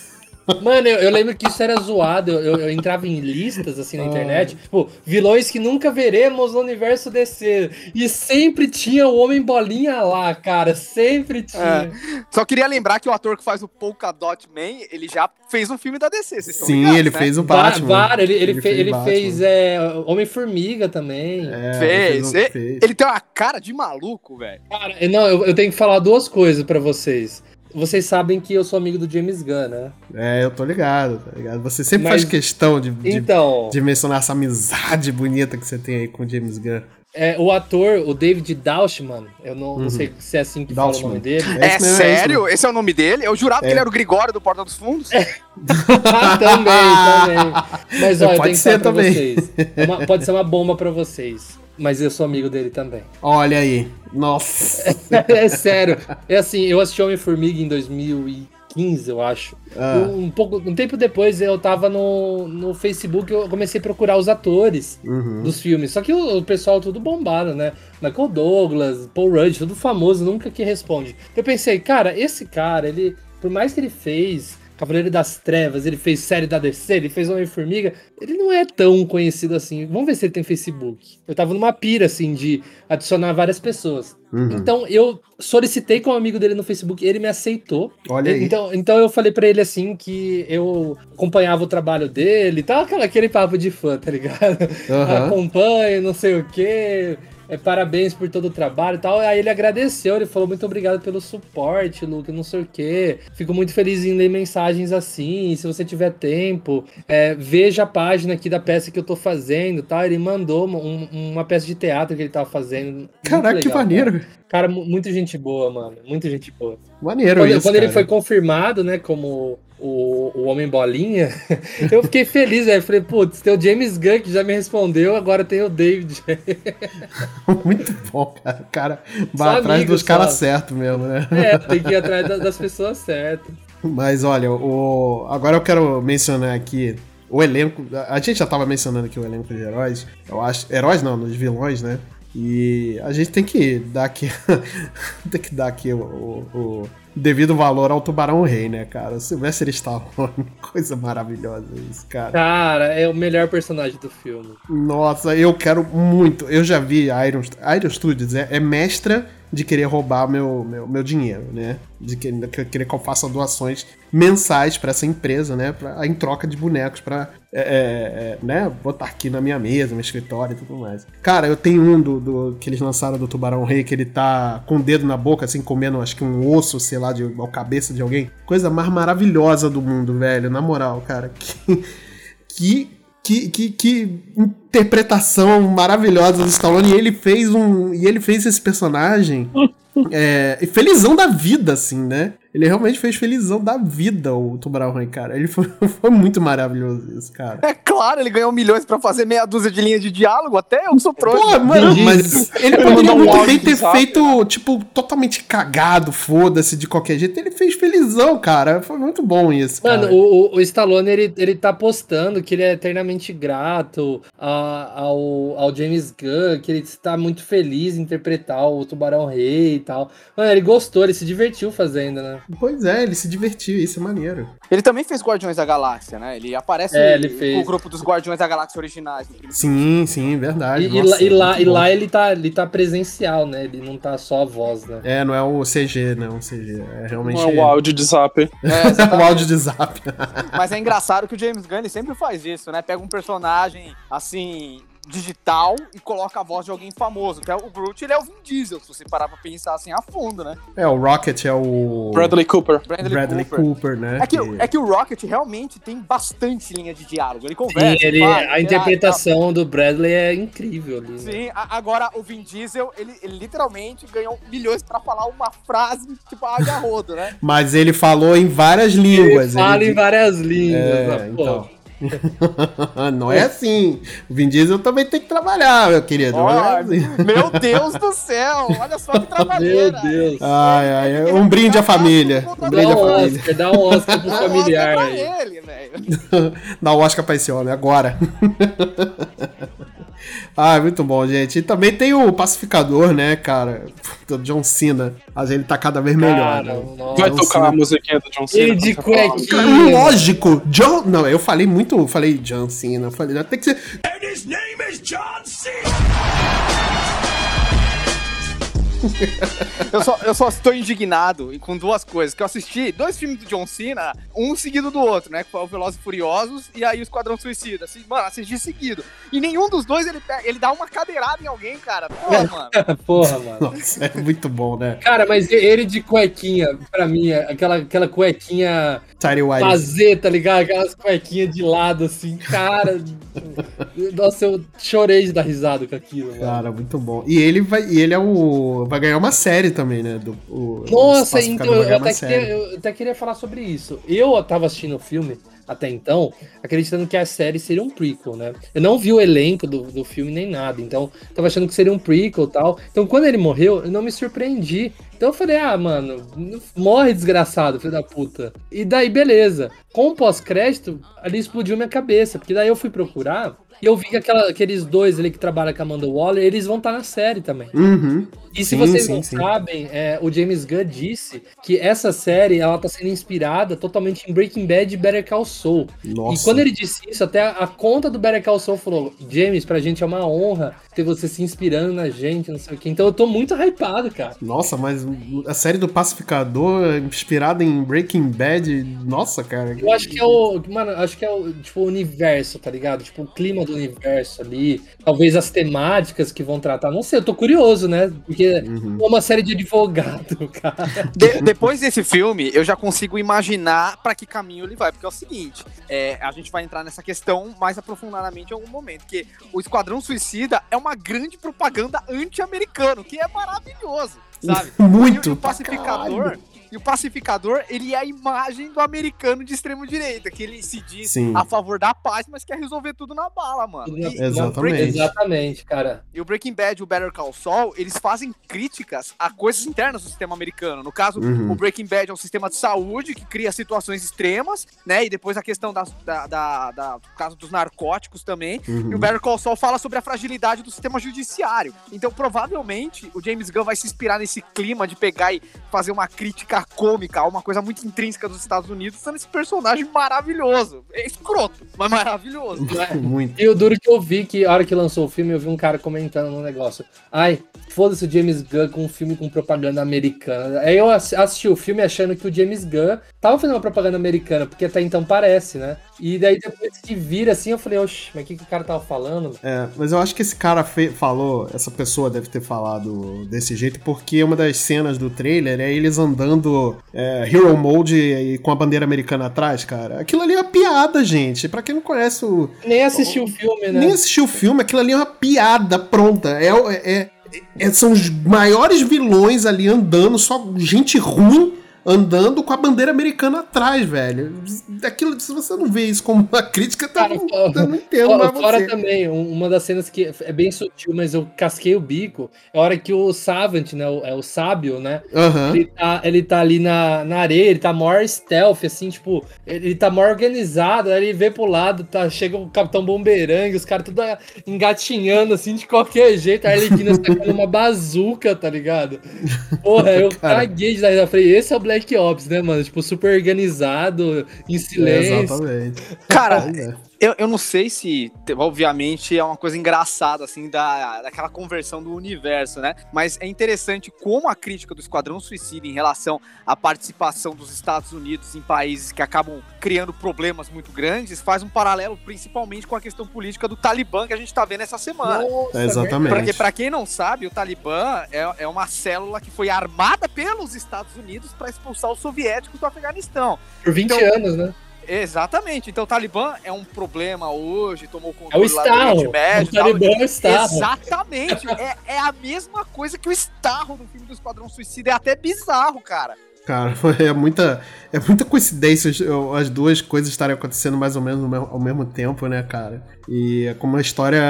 Speaker 1: Mano, eu, eu, lembro que isso era zoado. Eu, eu, entrava em listas assim na internet, tipo, vilões que nunca veremos no universo DC. E sempre tinha o Homem Bolinha lá, cara. Sempre tinha. É.
Speaker 3: Só queria lembrar que o ator que faz o Polka Dot Man, ele já fez um filme da DC.
Speaker 2: Sim, ligados, ele né? fez o Batman.
Speaker 1: Var, ele, ele, ele, fez, ele fez é, Homem-Formiga também.
Speaker 3: É, fez. Ele, fez. ele, tem uma cara de maluco, velho.
Speaker 1: Cara, não, eu, eu tenho que falar duas coisas para vocês. Vocês sabem que eu sou amigo do James Gunn, né?
Speaker 2: É, eu tô ligado, tá ligado? Você sempre Mas, faz questão de, de, então, de mencionar essa amizade bonita que você tem aí com o James Gunn.
Speaker 1: É, o ator, o David Dauchman, eu não, uhum. não sei se é assim que Dauchman. fala o nome dele.
Speaker 3: É, é sério? É Esse é o nome dele? Eu jurava é. que ele era o Grigório do Porta dos Fundos. É. [LAUGHS]
Speaker 1: também, também. Mas olha, pode eu tenho que falar pra também. vocês. Uma, pode ser uma bomba pra vocês mas eu sou amigo dele também.
Speaker 2: Olha aí. Nossa. [LAUGHS]
Speaker 1: é, sério. É assim, eu assisti Homem-Formiga em 2015, eu acho. Ah. Um, um, pouco, um tempo depois eu tava no, no Facebook, eu comecei a procurar os atores uhum. dos filmes. Só que o, o, pessoal tudo bombado, né? Michael Douglas, Paul Rudd, tudo famoso, nunca que responde. Eu pensei, cara, esse cara, ele por mais que ele fez Cavaleiro das Trevas, ele fez série da DC, ele fez Homem-Formiga, ele não é tão conhecido assim. Vamos ver se ele tem Facebook. Eu tava numa pira, assim, de adicionar várias pessoas. Uhum. Então eu solicitei com um amigo dele no Facebook, ele me aceitou.
Speaker 2: Olha aí.
Speaker 1: Então, então eu falei para ele assim que eu acompanhava o trabalho dele, tal, aquele papo de fã, tá ligado? Uhum. Acompanho, não sei o quê é, parabéns por todo o trabalho e tal. Aí ele agradeceu, ele falou muito obrigado pelo suporte, Luke, não sei o quê. Fico muito feliz em ler mensagens assim. Se você tiver tempo, é, veja a página aqui da peça que eu tô fazendo, tá? Ele mandou um, uma peça de teatro que ele tava fazendo.
Speaker 2: Caraca, legal, que maneiro.
Speaker 1: Cara. cara, muito gente boa, mano. Muita gente boa.
Speaker 2: Maneiro
Speaker 1: quando,
Speaker 2: isso,
Speaker 1: Quando cara. ele foi confirmado, né, como o, o Homem Bolinha, [LAUGHS] eu fiquei feliz, velho. Falei, putz, tem o James Gunn que já me respondeu, agora tem o David. [LAUGHS]
Speaker 2: Muito bom, cara. O cara vai atrás dos caras certos mesmo, né?
Speaker 1: É, [LAUGHS] tem que ir atrás das pessoas certas.
Speaker 2: Mas olha, o... agora eu quero mencionar aqui o elenco. A gente já tava mencionando aqui o elenco de heróis. Eu acho. Heróis não, nos vilões, né? E a gente tem que dar aqui. [LAUGHS] tem que dar aqui o, o, devido valor ao Tubarão Rei, né, cara? O Sylvester Stallone, [LAUGHS] coisa maravilhosa isso, cara.
Speaker 1: Cara, é o melhor personagem do filme.
Speaker 2: Nossa, eu quero muito. Eu já vi Iron, Iron Studios, é, é mestra de querer roubar meu, meu, meu dinheiro, né? De querer, que eu faça doações mensais para essa empresa, né? Pra, em troca de bonecos para é, é, é, né? botar aqui na minha mesa, no escritório e tudo mais. Cara, eu tenho um do, do, que eles lançaram do Tubarão Rei que ele tá com o dedo na boca, assim, comendo acho que um osso, sei lá, de a cabeça de alguém. Coisa mais maravilhosa do mundo, velho. Na moral, cara. [LAUGHS] Que, que, que, que interpretação maravilhosa do Stallone. E ele fez um. E ele fez esse personagem. [LAUGHS] é, felizão da vida, assim, né? Ele realmente fez felizão da vida, o Tubarão Rei, cara. Ele foi, [LAUGHS] foi, muito maravilhoso isso, cara.
Speaker 3: É claro, ele ganhou milhões para fazer meia dúzia de linhas de diálogo, até eu sou pronto.
Speaker 2: Pô, mano, mas ele poderia muito bem ter feito, tipo, totalmente cagado, foda-se, de qualquer jeito. Ele fez felizão, cara. Foi muito bom isso,
Speaker 1: Mano, o, o Stallone, ele, ele tá postando que ele é eternamente grato a, ao, ao James Gunn, que ele está muito feliz em interpretar o Tubarão Rei e tal. Mano, ele gostou, ele se divertiu fazendo, né?
Speaker 2: Pois é, ele se divertiu, isso é maneiro.
Speaker 3: Ele também fez Guardiões da Galáxia, né? Ele aparece
Speaker 1: é, ele fez.
Speaker 3: o grupo dos Guardiões da Galáxia originais.
Speaker 2: Sim, sim, verdade.
Speaker 1: E, Nossa, e lá, e lá ele, tá, ele tá presencial, né? Ele não tá só a voz, né?
Speaker 2: É, não é o CG, né? O CG. É realmente.
Speaker 4: Não é o áudio de zap. [LAUGHS]
Speaker 2: É, o áudio de zap.
Speaker 3: Mas é engraçado que o James Gunn sempre faz isso, né? Pega um personagem assim digital e coloca a voz de alguém famoso. Que é o Groot, ele é o Vin Diesel, se você parar pra pensar assim a fundo, né?
Speaker 2: É, o Rocket é o...
Speaker 4: Bradley Cooper.
Speaker 2: Bradley, Bradley Cooper. Cooper. né?
Speaker 3: É que, é que o Rocket realmente tem bastante linha de diálogo. Ele conversa. Sim, ele,
Speaker 1: fala, a interpretação tá... do Bradley é incrível ali. Né?
Speaker 3: Sim, a, agora o Vin Diesel, ele, ele, literalmente ganhou milhões pra falar uma frase, tipo, águia rodo, né?
Speaker 2: Mas ele falou em várias línguas.
Speaker 1: Ele fala ele... em várias línguas.
Speaker 2: É, então. [LAUGHS] não é assim. O Vin Diesel também tem que trabalhar, meu querido. Oh,
Speaker 3: é assim. [LAUGHS] Meu Deus do céu! Olha só que trabalheira.
Speaker 2: Meu Deus. Ai, ai, um brinde à família. Um brinde
Speaker 1: à família. Oscar, dá um Oscar pro familiar [LAUGHS]
Speaker 3: um Oscar pra ele,
Speaker 2: velho. dá um Oscar pra esse homem, agora. Ah, muito bom, gente. E também tem o pacificador, né, cara? Do John Cena. Mas ele tá cada vez melhor. Cara,
Speaker 4: né? Vai John tocar Cena. a musiquinha do John Cena.
Speaker 1: Ele de cuequinha.
Speaker 2: Lógico. John... Não, eu falei muito... Falei John Cena. Falei... Tem que ser... And his name is John Cena! [LAUGHS]
Speaker 3: eu, só, eu só estou indignado com duas coisas. Que eu assisti dois filmes do John Cena, um seguido do outro, né? Que foi o Velozes e Furiosos e aí o Esquadrão Suicida. Assim, mano, assisti seguido. E nenhum dos dois ele, ele dá uma cadeirada em alguém, cara. Porra, mano. [LAUGHS]
Speaker 1: Porra, mano.
Speaker 2: Nossa, é muito bom, né?
Speaker 1: Cara, mas ele de cuequinha, pra mim, aquela, aquela cuequinha fazer, tá ligado? Aquelas cuequinhas de lado, assim, cara. Nossa, eu chorei de dar risada com aquilo. Mano.
Speaker 2: Cara, muito bom. E ele vai. E ele é o. Vai ganhar uma série também, né? Do, o,
Speaker 1: Nossa, então eu até, queria, eu até queria falar sobre isso. Eu tava assistindo o filme até então, acreditando que a série seria um prequel, né? Eu não vi o elenco do, do filme nem nada, então tava achando que seria um prequel e tal. Então quando ele morreu, eu não me surpreendi. Então eu falei, ah, mano, morre desgraçado, filho da puta. E daí, beleza. Com o pós-crédito, ali explodiu minha cabeça, porque daí eu fui procurar E eu vi que aquela, aqueles dois ali que trabalham com a Amanda Waller, eles vão estar tá na série também.
Speaker 2: Uhum.
Speaker 1: E se sim, vocês sim, não sim. sabem, é, o James Gunn disse que essa série ela tá sendo inspirada totalmente em Breaking Bad e Better Call Saul. Nossa. E quando ele disse isso, até a, a conta do Better Call Saul falou: James, pra gente é uma honra ter você se inspirando na gente, não sei o quê. Então eu tô muito hypado, cara.
Speaker 2: Nossa, mas a série do Pacificador, inspirada em Breaking Bad, nossa, cara.
Speaker 1: Eu acho que é o. Mano, acho que é o, tipo, o universo, tá ligado? Tipo, o clima do universo ali. Talvez as temáticas que vão tratar. Não sei, eu tô curioso, né? Porque porque uhum. é uma série de advogado, [LAUGHS] cara.
Speaker 3: De, depois desse filme, eu já consigo imaginar para que caminho ele vai. Porque é o seguinte: é, a gente vai entrar nessa questão mais aprofundadamente em algum momento. Que o Esquadrão Suicida é uma grande propaganda anti-americano, que é maravilhoso, sabe? [LAUGHS]
Speaker 2: Muito.
Speaker 3: o pacificador e o pacificador, ele é a imagem do americano de extremo direita, que ele se diz Sim. a favor da paz, mas quer resolver tudo na bala, mano.
Speaker 2: E, Exatamente.
Speaker 1: Exatamente, cara.
Speaker 3: E o Breaking Bad e o Better Call Saul, eles fazem críticas a coisas internas do sistema americano. No caso, uhum. o Breaking Bad é um sistema de saúde que cria situações extremas, né? E depois a questão da, da, da, da do caso dos narcóticos também. Uhum. E o Better Call Saul fala sobre a fragilidade do sistema judiciário. Então, provavelmente, o James Gunn vai se inspirar nesse clima de pegar e fazer uma crítica cômica, uma coisa muito intrínseca dos Estados Unidos, sendo esse personagem maravilhoso. É escroto, mas maravilhoso.
Speaker 1: Né? [LAUGHS] muito. E o duro que eu vi que a hora que lançou o filme, eu vi um cara comentando no negócio. Ai, foda-se o James Gunn com um filme com propaganda americana. Aí eu assisti o filme achando que o James Gunn tava fazendo uma propaganda americana, porque até então parece, né? E daí depois que vira assim, eu falei, oxe, mas o que, que o cara tava falando?
Speaker 2: É, mas eu acho que esse cara falou, essa pessoa deve ter falado desse jeito, porque uma das cenas do trailer é eles andando é, Hero Mode e com a bandeira americana atrás, cara. Aquilo ali é uma piada, gente. Pra quem não conhece o.
Speaker 1: Nem assistiu o filme, né?
Speaker 2: Nem assistiu o filme, aquilo ali é uma piada pronta. é, é, é, é são os maiores vilões ali andando, só gente ruim andando com a bandeira americana atrás, velho. Aquilo, se você não vê isso como uma crítica, tá, Cara, não, eu não entendo
Speaker 1: fora, fora também, uma das cenas que é bem sutil, mas eu casquei o bico, é a hora que o Savant, né, o, é o sábio, né,
Speaker 2: uhum.
Speaker 1: ele, tá, ele tá ali na, na areia, ele tá maior stealth, assim, tipo, ele tá maior organizado, aí ele vê pro lado, tá, chega o Capitão Bomberangue, os caras tudo engatinhando, assim, de qualquer jeito, ele Arlequina sacando uma bazuca, tá ligado? [LAUGHS] Porra, eu Cara. caguei de dar, falei, esse é o Black Ops, né, mano? Tipo, super organizado, em silêncio.
Speaker 2: É, exatamente.
Speaker 3: Cara, eu, eu não sei se, obviamente, é uma coisa engraçada, assim, da, daquela conversão do universo, né? Mas é interessante como a crítica do Esquadrão Suicida em relação à participação dos Estados Unidos em países que acabam criando problemas muito grandes faz um paralelo principalmente com a questão política do Talibã que a gente tá vendo essa semana.
Speaker 2: Nossa, é exatamente.
Speaker 3: Porque, pra quem não sabe, o Talibã é, é uma célula que foi armada pelos Estados Unidos para expulsar os soviéticos do Afeganistão.
Speaker 1: Por 20 então, anos, né?
Speaker 3: Exatamente. Então o Talibã é um problema hoje, tomou
Speaker 1: controle é o Estado. do Médio. O Talibã é o Estado.
Speaker 3: Exatamente. é, é a mesma coisa que o Starro do filme do Esquadrão Suicida. É até bizarro, cara.
Speaker 2: Cara, é muita, é muita coincidência as duas coisas estarem acontecendo mais ou menos ao mesmo tempo, né, cara? E é como uma história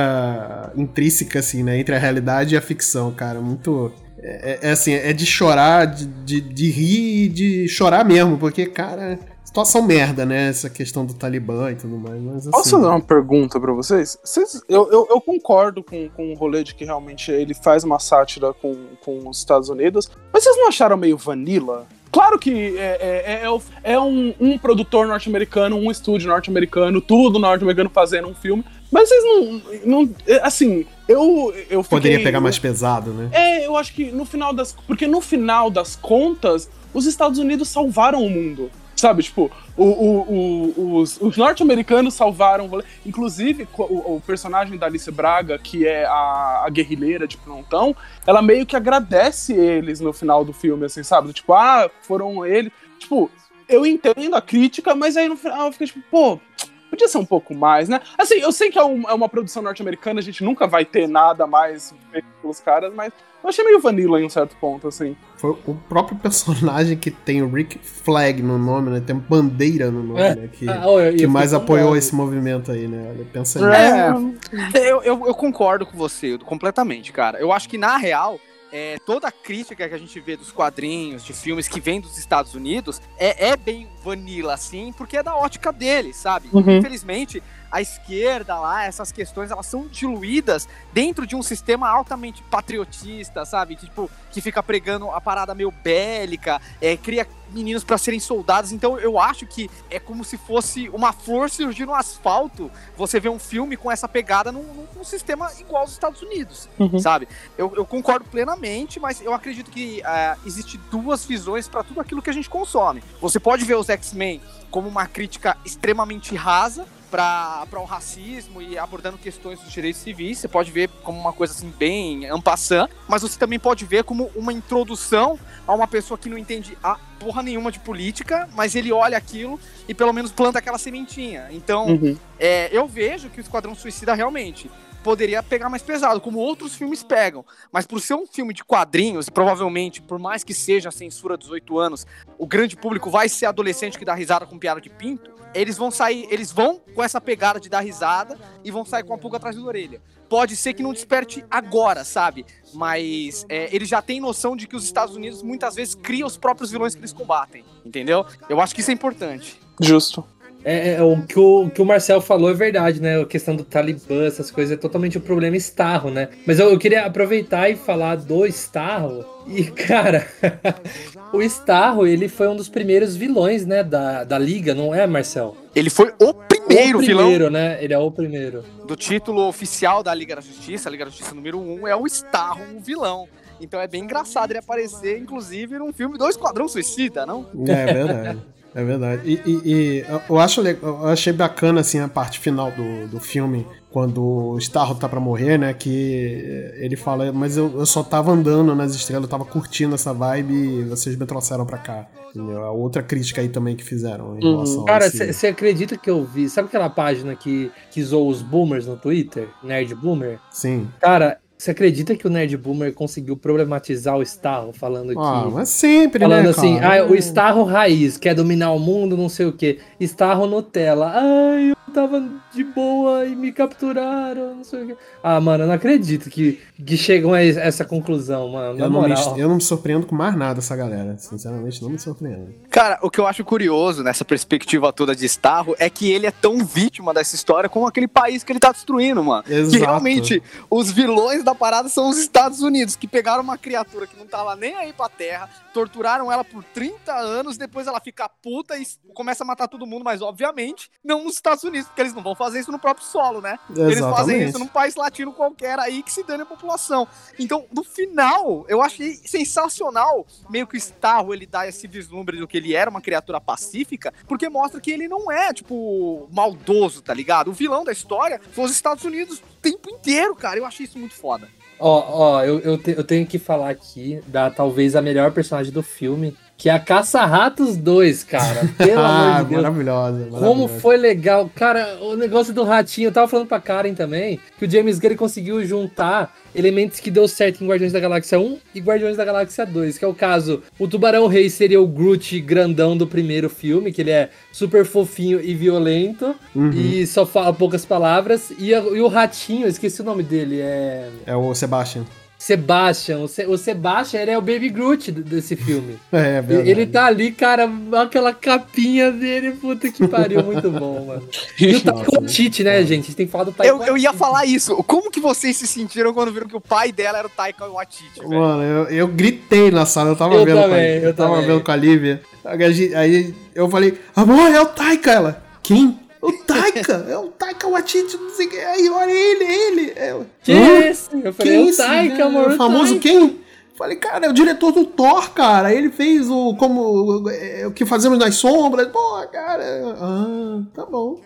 Speaker 2: intrínseca, assim, né? Entre a realidade e a ficção, cara. Muito. É, é, é assim, é de chorar, de, de, de rir e de chorar mesmo, porque, cara, situação merda, né? Essa questão do Talibã e tudo mais. Mas, assim...
Speaker 5: Posso fazer uma pergunta para vocês? vocês eu, eu, eu, concordo com, com o rolê de que realmente ele faz uma sátira com, com os Estados Unidos, mas vocês não acharam meio vanilla? Claro que é, é, é, é um, um, produtor norte-americano, um estúdio norte-americano, tudo norte-americano fazendo um filme, mas vocês não. não é, assim, eu. eu
Speaker 2: fiquei, Poderia pegar mais pesado, né?
Speaker 5: É, eu acho que no final das. Porque no final das contas, os Estados Unidos salvaram o mundo. Sabe, tipo, o, o, o, os, os norte-americanos salvaram. Inclusive, o, o, personagem da Alice Braga, que é a, a guerrilheira de plantão, ela meio que agradece eles no final do filme, assim, sabe? Tipo, ah, foram eles. Tipo, eu entendo a crítica, mas aí no final fica tipo, pô, podia ser um pouco mais, né? Assim, eu sei que é, um, é uma produção norte-americana, a gente nunca vai ter nada mais feito pelos caras, mas eu achei meio vanilla em um certo ponto, assim.
Speaker 2: Foi o próprio personagem que tem o Rick Flag no nome, né? Tem bandeira no nome, é. né? Que, ah, oh, que mais apoiou esse movimento aí, né? Pensa
Speaker 3: é, eu, eu, eu concordo com você completamente, cara. Eu acho que, na real, é, toda a crítica que a gente vê dos quadrinhos, de filmes que vêm dos Estados Unidos, é, é bem vanilla, assim, porque é da ótica deles, sabe? Uhum. Infelizmente, a esquerda lá, essas questões, elas são diluídas dentro de um sistema altamente patriotista, sabe? Tipo, que fica pregando a parada meio bélica, é, cria meninos para serem soldados. Então eu acho que é como se fosse uma flor surgir no asfalto. Você vê um filme com essa pegada num, num sistema igual aos Estados Unidos, uhum. sabe? Eu, eu, concordo plenamente, mas eu acredito que uh, existe duas visões para tudo aquilo que a gente consome. Você pode ver os X-Men como uma crítica extremamente rasa para o racismo e abordando questões dos direitos civis. Você pode ver como uma coisa assim bem ampassã, mas você também pode ver como uma introdução a uma pessoa que não entende a porra nenhuma de política, mas ele olha aquilo e pelo menos planta aquela sementinha. Então, uhum. é, eu vejo que o Esquadrão Suicida realmente poderia pegar mais pesado, como outros filmes pegam. Mas por ser um filme de quadrinhos, provavelmente, por mais que seja a censura dos 18 anos, o grande público vai ser adolescente que dá risada com piada de pinto, eles vão sair, eles vão com essa pegada de dar risada e vão sair com a pulga atrás da orelha. Pode ser que não desperte agora, sabe? Mas é, eles já têm noção de que os Estados Unidos muitas vezes criam os próprios vilões que eles combatem, entendeu? Eu acho que isso é importante.
Speaker 4: Justo.
Speaker 1: É, é, o, que o que o Marcel falou é verdade, né? A questão do Talibã, essas coisas, é totalmente o problema Starro, né? Mas eu, eu queria aproveitar e falar do Starro. E, [LAUGHS] cara, o Starro, ele foi um dos primeiros vilões, né, da, da Liga, não é, Marcel?
Speaker 3: Ele foi o primeiro, o
Speaker 1: vilão.
Speaker 3: primeiro,
Speaker 1: né? Ele é o primeiro.
Speaker 3: Do título oficial da Liga da Justiça, a Liga da Justiça número 1, um, é o Starro, o vilão. Então é bem engraçado ele aparecer, inclusive, num filme do Esquadrão Suicida, não?
Speaker 2: É verdade. É verdade. E, e, e, eu, acho, eu achei bacana assim a parte final do, do filme, quando o Starro tá pra morrer, né? Que ele fala, mas eu, eu só tava andando nas estrelas, eu tava curtindo essa vibe e vocês me trouxeram pra cá. Entendeu? A outra crítica aí também que fizeram em
Speaker 1: relação Cara, você acredita que eu vi? Sabe aquela página que, que zoou os boomers no Twitter? Nerd Boomer?
Speaker 2: Sim.
Speaker 1: Cara, você acredita que o Nerd Boomer conseguiu problematizar o Starro, falando
Speaker 2: ah,
Speaker 1: que.
Speaker 2: mas sempre,
Speaker 1: falando
Speaker 2: né?
Speaker 1: assim, ah, o Starro raiz, quer dominar o mundo, não sei o quê. Starro Nutella. Ai, tava de boa e me capturaram, não sei o quê. Ah, mano, eu não acredito que, que chegam a essa conclusão, mano.
Speaker 2: Eu não, me, eu não me surpreendo com mais nada essa galera. Sinceramente, não me surpreendo.
Speaker 3: Cara, o que eu acho curioso nessa perspectiva toda de Starro é que ele é tão vítima dessa história como aquele país que ele tá destruindo, mano. Exato. Que realmente os vilões da parada são os Estados Unidos, que pegaram uma criatura que não tava nem aí pra terra, torturaram ela por 30 anos, depois ela fica puta e começa a matar todo mundo, mas obviamente não nos Estados Unidos, porque eles não vão fazer isso no próprio solo, né? Exatamente. Eles fazem isso num país latino qualquer aí que se dane a população. Então, no final, eu achei sensacional meio que o Starro ele dá esse vislumbre do que ele era uma criatura pacífica, porque mostra que ele não é, tipo, maldoso, tá ligado? O vilão da história foi os Estados Unidos o tempo inteiro, cara. Eu achei isso muito foda.
Speaker 1: Ó, ó, eu, eu, te, eu tenho que falar aqui da talvez a melhor personagem do filme, que é a Caça-Ratos 2, cara. Pelo ah, [LAUGHS] amor de Deus.
Speaker 2: Maravilhosa, maravilhosa.
Speaker 1: Como foi legal. Cara, o negócio do ratinho, eu tava falando pra Karen também, que o James Gunn conseguiu juntar elementos que deu certo em Guardiões da Galáxia 1 e Guardiões da Galáxia 2, que é o caso, o Tubarão Rei seria o Groot grandão do primeiro filme, que ele é super fofinho e violento uhum. e só fala poucas palavras, e, e o ratinho, esqueci o nome dele, é...
Speaker 2: É o Sebastian.
Speaker 1: Sebastian. O, Se o Sebastian ele é o Baby Groot desse filme. [LAUGHS]
Speaker 2: É, é verdade.
Speaker 1: Ele tá ali, cara, aquela capinha dele, puta que pariu, muito bom, mano. E o [LAUGHS] Taika Waititi, né, gente? A gente tem que falar do
Speaker 3: Taika eu, eu ia falar isso. Como que vocês se sentiram quando viram que o pai dela era o Taika Waititi, velho?
Speaker 2: Mano, eu, eu gritei na sala, eu tava eu vendo também, com a, eu tava também. vendo com a Lívia. Aí eu falei, amor, é o Taika, ela. Quem? O Taika, é o Taika Waititi, não sei o que. Aí, olha ele, é ele. É,
Speaker 1: que é esse? Eu falei, quem é o Taika, amor.
Speaker 2: O famoso
Speaker 1: Taika.
Speaker 2: quem? Falei, cara, é o diretor do Thor, cara. Ele fez o como o que fazemos nas sombras. Pô, cara. Ah, tá bom.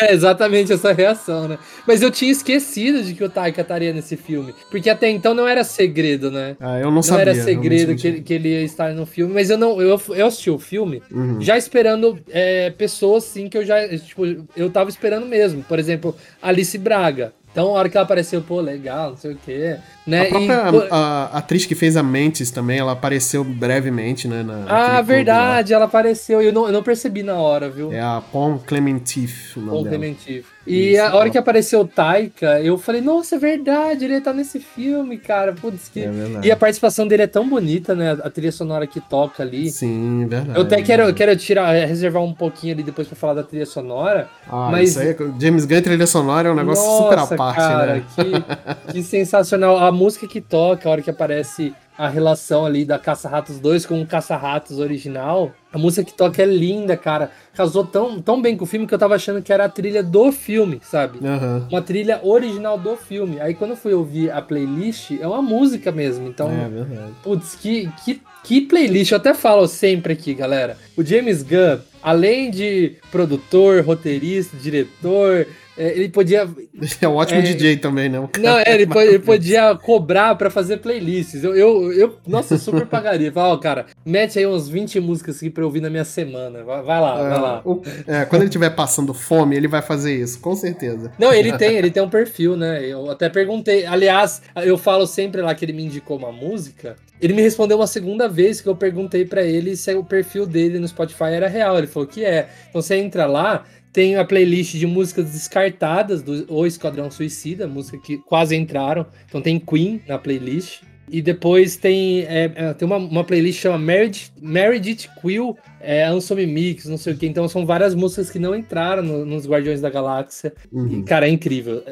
Speaker 1: É [LAUGHS] exatamente essa reação, né? Mas eu tinha esquecido de que o Taika estaria nesse filme. Porque até então não era segredo, né?
Speaker 2: Ah, eu não, não sabia.
Speaker 1: Não era segredo que ele, que ele ia estar no filme. Mas eu não. Eu, eu assisti o filme uhum. já esperando é, pessoas, sim, que eu já. Tipo, eu tava esperando mesmo. Por exemplo, Alice Braga. Então, a hora que ela apareceu, pô, legal, não sei o quê. Né?
Speaker 2: A própria e, a, a, atriz que fez a Mentes também, ela apareceu brevemente, né? Na,
Speaker 1: ah, verdade, ela apareceu. Eu não, eu não percebi na hora, viu?
Speaker 2: É a Pom Clementif.
Speaker 1: Pom Clementif. E Isso, a hora que apareceu o Taika, eu falei, nossa, é verdade, ele tá nesse filme, cara. Putz, que... É e a participação dele é tão bonita, né? A trilha sonora que toca ali.
Speaker 2: Sim, verdade.
Speaker 1: Eu até quero, quero tirar, é, reservar um pouquinho ali depois pra falar da trilha sonora.
Speaker 2: Ah, mas... isso aí, James Gunn trilha sonora é um negócio nossa, super à parte, cara, né?
Speaker 1: Que, que sensacional. A música que toca, a hora que aparece a relação ali da Caça-Ratos 2 com o Caça-Ratos original. A música que toca é linda, cara. Casou tão, tão bem com o filme que eu tava achando que era a trilha do filme, sabe? Uhum. Uma trilha original do filme. Aí quando eu fui ouvir a playlist, é uma música mesmo. Então, é verdade. putz, que, que, que playlist. Eu até falo sempre aqui, galera. O James Gunn, além de produtor, roteirista, diretor, ele podia. [LAUGHS]
Speaker 2: É um ótimo é, DJ também, né?
Speaker 1: Não, é, ele, ele, podia cobrar para fazer playlists. Eu, eu, eu, nossa, eu super pagaria. Fala, ó, cara, mete aí uns 20 músicas aqui pra eu ouvir na minha semana. Vai, vai lá, vai lá. O,
Speaker 2: é, quando ele estiver passando fome, ele vai fazer isso, com certeza.
Speaker 1: Não, ele tem, ele tem um perfil, né? Eu até perguntei. Aliás, eu falo sempre lá que ele me indicou uma música. Ele me respondeu uma segunda vez que eu perguntei para ele se o perfil dele no Spotify era real. Ele falou que é. Então você entra lá, tem a playlist de músicas descartadas do O Esquadrão Suicida, música que quase entraram. Então tem Queen na playlist. E depois tem, é, é tem uma, uma playlist que chama Married, Married It Quill, é, Ansome Mix, não sei o que. Então são várias músicas que não entraram no, nos Guardiões da Galáxia. Uhum. E, cara, é incrível.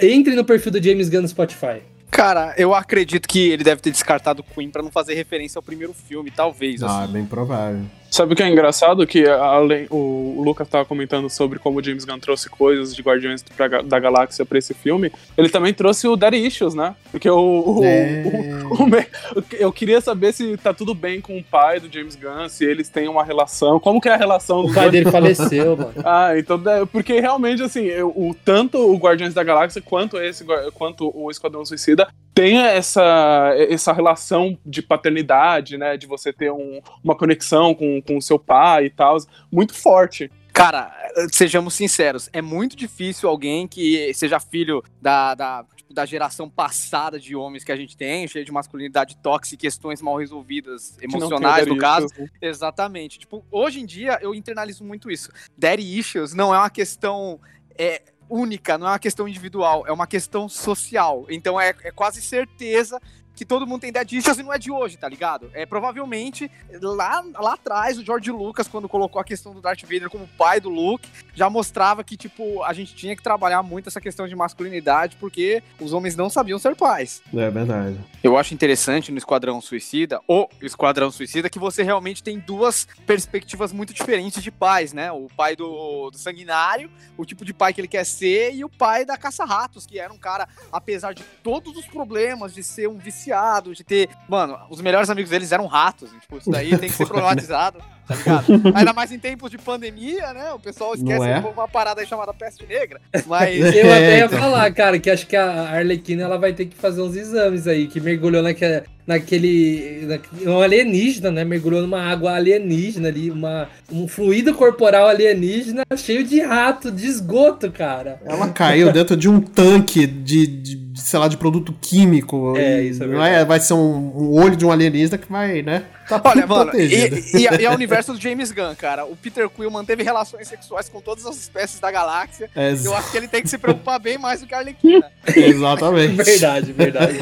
Speaker 1: Entre no perfil do James Gunn no Spotify.
Speaker 3: Cara, eu acredito que ele deve ter descartado Queen para não fazer referência ao primeiro filme, talvez.
Speaker 2: Ah, assim. bem provável.
Speaker 4: Sabe o que é engraçado? Que além, o, Lucas estava comentando sobre como o James Gunn trouxe coisas de Guardiões da Galáxia para esse filme. Ele também trouxe o Daddy Issues, né? Porque o, o, é... o, eu queria saber se tá tudo bem com o pai do James Gunn, se eles têm uma relação. Como que é a relação
Speaker 1: O pai dele faleceu, mano. [LAUGHS]
Speaker 4: Ah, então porque realmente assim, o tanto o Guardiões da Galáxia quanto esse quanto o Esquadrão Suicida tem essa, essa relação de paternidade, né? De você ter um, uma conexão com, com o seu pai e tal, muito forte.
Speaker 3: Cara, sejamos sinceros, é muito difícil alguém que seja filho da, da, tipo, da geração passada de homens que a gente tem, cheio de masculinidade tóxica e questões mal resolvidas, emocionais, no caso. Issues, né? Exatamente. Tipo, hoje em dia eu internalizo muito isso. Daddy issues não é uma questão. É, única, não é uma questão individual, é uma questão social. Então é, é quase certeza que todo mundo tem dead issues e não é de hoje, tá ligado? É provavelmente lá, lá atrás o George Lucas, quando colocou a questão do Darth Vader como pai do Luke, já mostrava que, tipo, a gente tinha que trabalhar muito essa questão de masculinidade porque os homens não sabiam ser pais.
Speaker 2: É verdade.
Speaker 3: Eu acho interessante no Esquadrão Suicida, ou Esquadrão Suicida, que você realmente tem duas perspectivas muito diferentes de pais, né? O pai do, do sanguinário, o tipo de pai que ele quer ser, e o pai da caça-ratos, que era um cara, apesar de todos os problemas de ser um viciado viciado, de ter. Mano, os melhores amigos deles eram ratos. Tipo, isso daí tem que ser [LAUGHS] problematizado, tá ligado? Ainda mais em tempos de pandemia, né? O pessoal esquece é? uma parada aí chamada peste negra. Mas. [LAUGHS]
Speaker 1: Eu até ia falar, cara, que acho que a Arlequina ela vai ter que fazer uns exames aí, que mergulhou naquela naquele. Na, um alienígena, né? Mergulhou numa água alienígena ali, uma, um fluido corporal alienígena cheio de rato, de esgoto, cara.
Speaker 2: Ela caiu dentro de um tanque de, de sei lá, de produto químico. É, isso é Não é, vai ser um, um olho de um alienígena que vai, né?
Speaker 3: Tá Olha, [LAUGHS] mano, e, e, e, é o universo do James Gunn, cara. O Peter Quill manteve relações sexuais com todas as espécies da galáxia. É, eu acho que ele tem que se preocupar bem mais do que a Arlequina. [LAUGHS]
Speaker 2: Exatamente.
Speaker 1: verdade, verdade.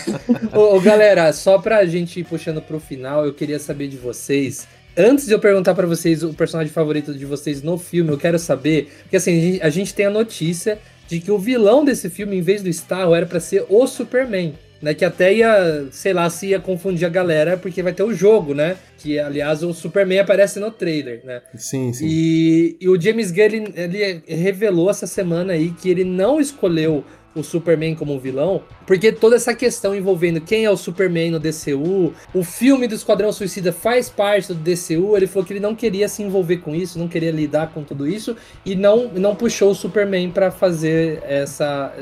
Speaker 1: [LAUGHS] ô, ô, galera, só pra gente ir puxando pro final, eu queria saber de vocês. Antes de eu perguntar para vocês o personagem favorito de vocês no filme, eu quero saber. Porque assim, a gente, a gente tem a notícia de que o vilão desse filme, em vez do Starro, era para ser o Superman né? Que até ia, sei lá, se ia confundir a galera, porque vai ter o jogo, né? Que, aliás, o Superman aparece no trailer, né?
Speaker 2: Sim, sim.
Speaker 1: E, e o James Gunn, ele, ele revelou essa semana aí que ele não escolheu o Superman como vilão, porque toda essa questão envolvendo quem é o Superman no DCU, o filme do Esquadrão Suicida faz parte do DCU, ele falou que ele não queria se envolver com isso, não queria lidar com tudo isso e não, não puxou o Superman para fazer essa,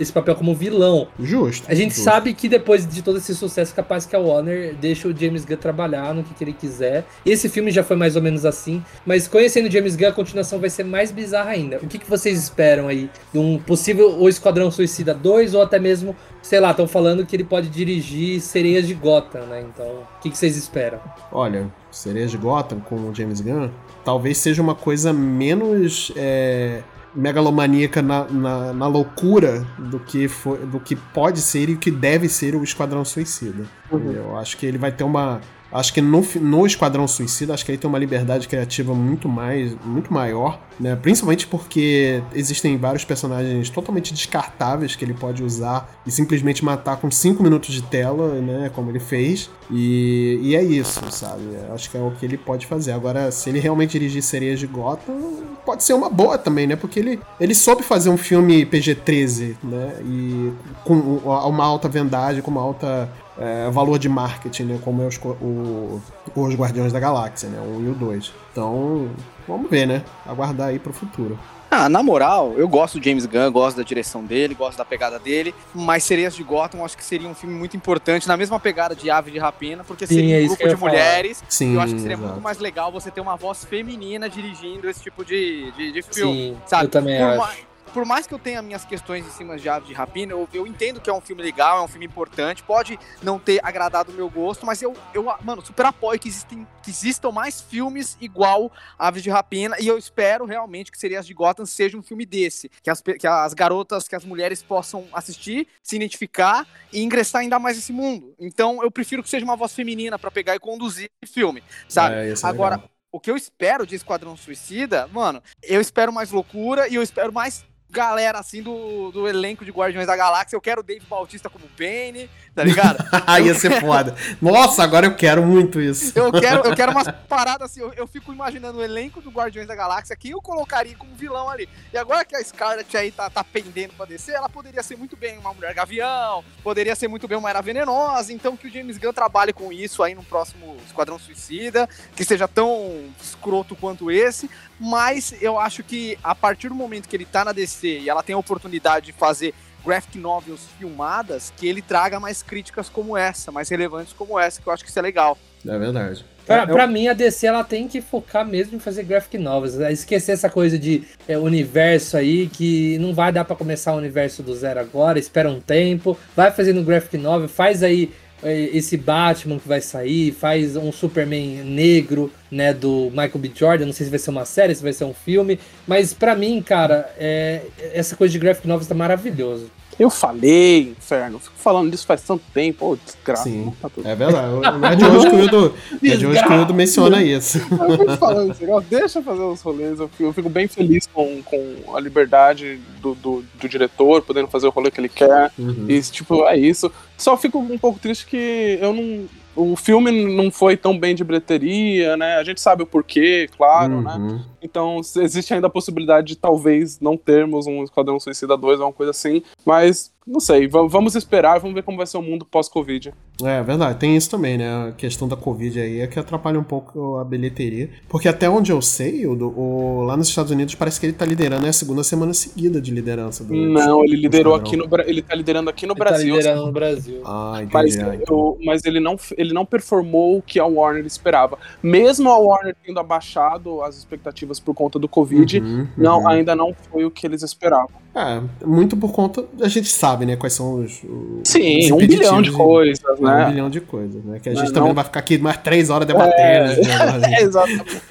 Speaker 1: esse papel como vilão.
Speaker 2: Justo.
Speaker 1: A gente
Speaker 2: justo.
Speaker 1: sabe que depois de todo esse sucesso, capaz que a Warner deixa o James Gunn trabalhar no que, que ele quiser. Esse filme já foi mais ou menos assim, mas conhecendo o James Gunn, a continuação vai ser mais bizarra ainda. O que, que vocês esperam aí de um possível O Esquadrão Esquadrão Suicida 2 ou até mesmo, sei lá, estão falando que ele pode dirigir Sereias de Gotham, né? Então, o que, que vocês esperam?
Speaker 2: Olha, Sereias de Gotham com o James Gunn talvez seja uma coisa menos. É megalomaníaca na, na, na, loucura do que, foi, do que pode ser e o que deve ser o Esquadrão Suicida. Uhum. Eu acho que ele vai ter uma Acho que no, no Esquadrão Suicida, acho que ele tem uma liberdade criativa muito mais, muito maior, né? Principalmente porque existem vários personagens totalmente descartáveis que ele pode usar e simplesmente matar com 5 minutos de tela, né? Como ele fez. E, e é isso, sabe? Acho que é o que ele pode fazer. Agora, se ele realmente dirigir Sereias de Gotham, pode ser uma boa também, né? Porque ele, ele soube fazer um filme PG-13, né? E com uma alta vendagem, com uma alta é, valor de marketing, né? Como é os, o, os Guardiões da Galáxia, né? O 1 e o 2. Então, vamos ver, né? Aguardar aí pro futuro.
Speaker 3: Ah, na moral, eu gosto do James Gunn, gosto da direção dele, gosto da pegada dele, mas Sereias de Gotham acho que seria um filme muito importante, na mesma pegada de Ave de Rapina, porque Sim, seria um é grupo de mulheres. Sim, eu acho que seria exato. muito mais legal você ter uma voz feminina dirigindo esse tipo de, de, de filme. Sim, sabe?
Speaker 1: eu também Por acho
Speaker 3: por mais que eu tenha minhas questões em cima de Ave de Rapina, eu, eu, entendo que é um filme legal, é um filme importante, pode não ter agradado o meu gosto, mas eu, eu mano, super apoio que, existem, que existam mais filmes igual Aves de Rapina, e eu espero realmente que Serias de Gotham seja um filme desse, que as, que as garotas, que as mulheres possam assistir, se identificar e ingressar ainda mais nesse mundo. Então eu prefiro que seja uma voz feminina para pegar e conduzir o filme, sabe? É, Agora, o que eu espero de Esquadrão Suicida, mano, eu espero mais loucura e eu espero mais galera assim do, do elenco de Guardiões da Galáxia. Eu quero o Dave Bautista como Bane, tá ligado? [LAUGHS]
Speaker 2: Ia ser foda. Nossa, agora eu quero muito isso.
Speaker 3: eu quero, eu quero umas paradas assim. Eu, eu, fico imaginando o elenco do Guardiões da Galáxia, quem eu colocaria como vilão ali. E agora que a Scarlet aí tá, tá pendendo pra descer, ela poderia ser muito bem uma mulher gavião, poderia ser muito bem uma era venenosa. Então que o James Gunn trabalhe com isso aí no próximo Esquadrão Suicida, que seja tão escroto quanto esse. Mas eu acho que a partir do momento que ele tá na DC e ela tem a oportunidade de fazer graphic novels filmadas, que ele traga mais críticas como essa, mais relevantes como essa, que eu acho que isso é legal.
Speaker 2: É verdade.
Speaker 1: Pra, é, pra mim, a DC ela tem que focar mesmo em fazer graphic novels. Né? Esquecer essa coisa de é, universo aí, que não vai dar para começar o universo do zero agora, espera um tempo, vai fazendo graphic novel, faz aí esse Batman que vai sair, faz um Superman negro, né, do Michael B. Jordan, não sei se vai ser uma série, se vai ser um filme, mas para mim, cara, é, essa coisa de graphic novels tá maravilhoso.
Speaker 5: Eu falei, inferno. Fico falando disso faz tanto tempo. Ô, desgraça.
Speaker 2: Sim, tá é verdade. Não [LAUGHS] é de hoje que o Hildo, é de hoje que o Hildo menciona isso. [LAUGHS]
Speaker 5: Eu fico falando esse negócio. Deixa eu fazer os rolês. Eu fico, eu fico bem feliz com, com a liberdade do, do, do, diretor, podendo fazer o rolê que ele quer. Uhum. E, tipo, é isso. Só fico um pouco triste que eu não o filme não foi tão bem de bilheteria, né? A gente sabe o porquê, claro, né? uhum. né? Então existe ainda a possibilidade de talvez não termos um Esquadrão Suicida 2 ou uma coisa assim, mas não sei, vamos esperar, vamos ver como vai ser o mundo pós-Covid.
Speaker 2: É, verdade, tem isso também, né? A questão da Covid aí é que atrapalha um pouco a bilheteria. Porque até onde eu sei, o, o lá nos Estados Unidos parece que ele tá liderando é a segunda semana seguida de liderança. Do,
Speaker 5: não, ele liderou aqui no ele tá liderando aqui no
Speaker 1: ele
Speaker 5: tá Brasil.
Speaker 1: Tá liderando no Brasil.
Speaker 2: Ah, entendi.
Speaker 5: Mas,
Speaker 2: ah,
Speaker 5: então. mas ele, não, ele não performou o que a Warner esperava. Mesmo a Warner tendo abaixado as expectativas por conta do Covid, uhum, não, uhum. ainda não foi o que eles esperavam.
Speaker 2: É, muito por conta. A gente sabe, né? Quais são os. os
Speaker 5: Sim, um bilhão de coisas, né?
Speaker 2: Um bilhão de coisas, né? Que a gente não, também não vai ficar aqui mais três horas debatendo. É,
Speaker 5: né? [LAUGHS] exatamente.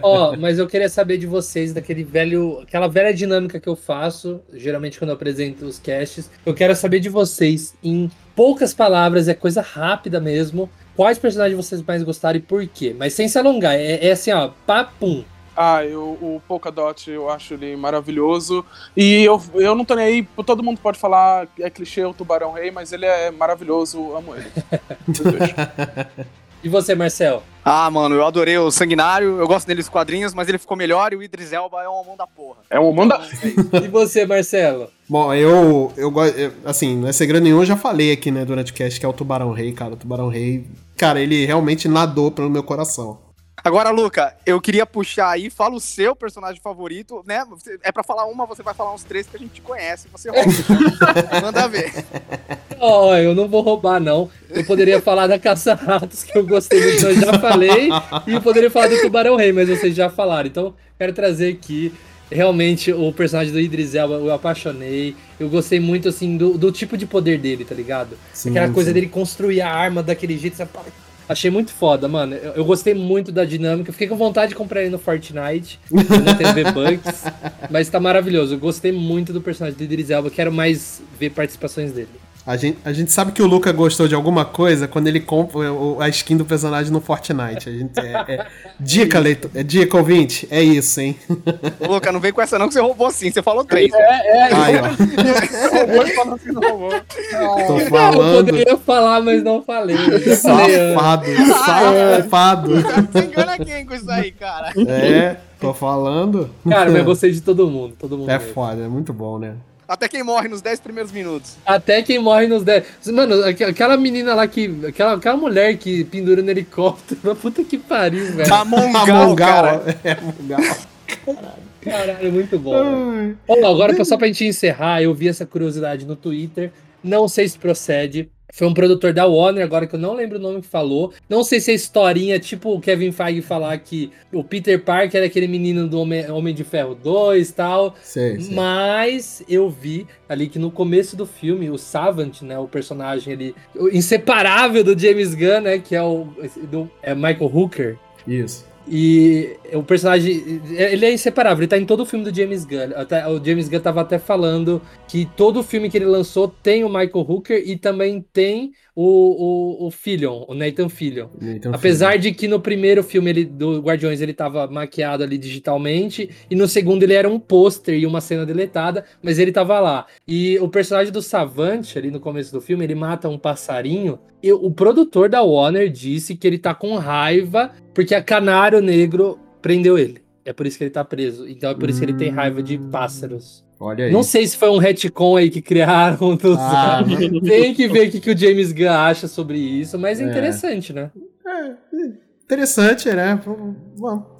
Speaker 1: Ó, oh, mas eu queria saber de vocês, daquele velho. Aquela velha dinâmica que eu faço, geralmente quando eu apresento os casts. Eu quero saber de vocês, em poucas palavras, é coisa rápida mesmo. Quais personagens vocês mais gostaram e por quê? Mas sem se alongar, é, é assim, ó, papum.
Speaker 5: Ah, eu, o Polkadot eu acho ele maravilhoso. E eu, eu não tô nem aí, todo mundo pode falar, é clichê o Tubarão Rei, mas ele é maravilhoso, amo ele. [LAUGHS]
Speaker 1: e você, Marcel?
Speaker 3: Ah, mano, eu adorei o Sanguinário, eu gosto dele dos quadrinhos, mas ele ficou melhor e o Idris Elba é um mão da porra.
Speaker 5: É um mão da...
Speaker 1: e você, Marcelo?
Speaker 2: Bom, eu, eu gosto, assim, não é segredo nenhum, eu já falei aqui, né, durante o cast, que é o Tubarão Rei, cara, o Tubarão Rei, cara, ele realmente nadou pelo meu coração.
Speaker 3: Agora, Luca, eu queria puxar aí, fala o seu personagem favorito, né? É pra falar uma, você vai falar uns três que a gente conhece. Você rouba. [LAUGHS] Manda ver.
Speaker 1: Ó, oh, eu não vou roubar, não. Eu poderia falar da Caça-Ratos, que eu gostei muito, eu já falei. E eu poderia falar do Tubarão Rei, mas vocês já falaram. Então, quero trazer aqui realmente o personagem do Idris Elba eu apaixonei. Eu gostei muito, assim, do, do tipo de poder dele, tá ligado? Sim, Aquela sim. coisa dele construir a arma daquele jeito, sabe? Achei muito foda, mano. Eu, eu, gostei muito da dinâmica. Fiquei com vontade de comprar ele no Fortnite, [LAUGHS] no TV Bucks. mas tá maravilhoso. Eu gostei muito do personagem do Idris Elba. Quero mais ver participações dele.
Speaker 6: A gente, a gente sabe que o Luca gostou de alguma coisa quando ele compra a skin do personagem no Fortnite. A gente, é, é, [LAUGHS] dica, leitor, é dica, ouvinte, é isso, hein?
Speaker 3: Ô, Luca, não vem com essa não que você roubou sim, você falou três. É, é. Aí, ó. roubou e falou
Speaker 1: que não roubou. Tô falando. Eu poderia falar, mas não falei.
Speaker 6: Safado, [LAUGHS] safado.
Speaker 3: Você engana quem com isso aí, cara?
Speaker 6: É, tô falando.
Speaker 1: Cara, mas eu gostei de todo mundo, todo mundo.
Speaker 6: É mesmo. foda, é muito bom, né?
Speaker 3: Até quem morre nos 10 primeiros minutos.
Speaker 1: Até quem morre nos 10. Mano, aquela menina lá que. Aquela, aquela mulher que pendura no helicóptero. [LAUGHS] Puta que pariu, velho.
Speaker 3: A Mongal, cara. É, Mongal.
Speaker 1: Caralho. Caralho, é muito bom. Bom, agora, só pra gente encerrar, eu vi essa curiosidade no Twitter. Não sei se procede. Foi um produtor da Warner, agora que eu não lembro o nome que falou. Não sei se é historinha, tipo o Kevin Feige falar que o Peter Parker era aquele menino do Homem, Homem de Ferro 2 e tal. Sei, sei. Mas eu vi ali que no começo do filme, o Savant, né, o personagem ali, inseparável do James Gunn, né, que é o do, é Michael Hooker.
Speaker 6: Isso.
Speaker 1: E o personagem, ele é inseparável, ele tá em todo o filme do James Gunn. Até, o James Gunn tava até falando que todo filme que ele lançou tem o Michael Hooker e também tem o, o, o Fillion, o Nathan Fillion. Nathan Apesar Fillion. de que no primeiro filme ele, do Guardiões ele tava maquiado ali digitalmente, e no segundo ele era um pôster e uma cena deletada, mas ele tava lá. E o personagem do Savant, ali no começo do filme, ele mata um passarinho, e o produtor da Warner disse que ele tá com raiva porque a Canário Negro prendeu ele. É por isso que ele tá preso. Então é por isso que ele tem raiva de pássaros.
Speaker 6: Olha aí.
Speaker 1: Não sei se foi um retcon aí que criaram. Ah, tem que ver o que, que o James Gunn acha sobre isso, mas é, é interessante, né?
Speaker 6: É, interessante, né?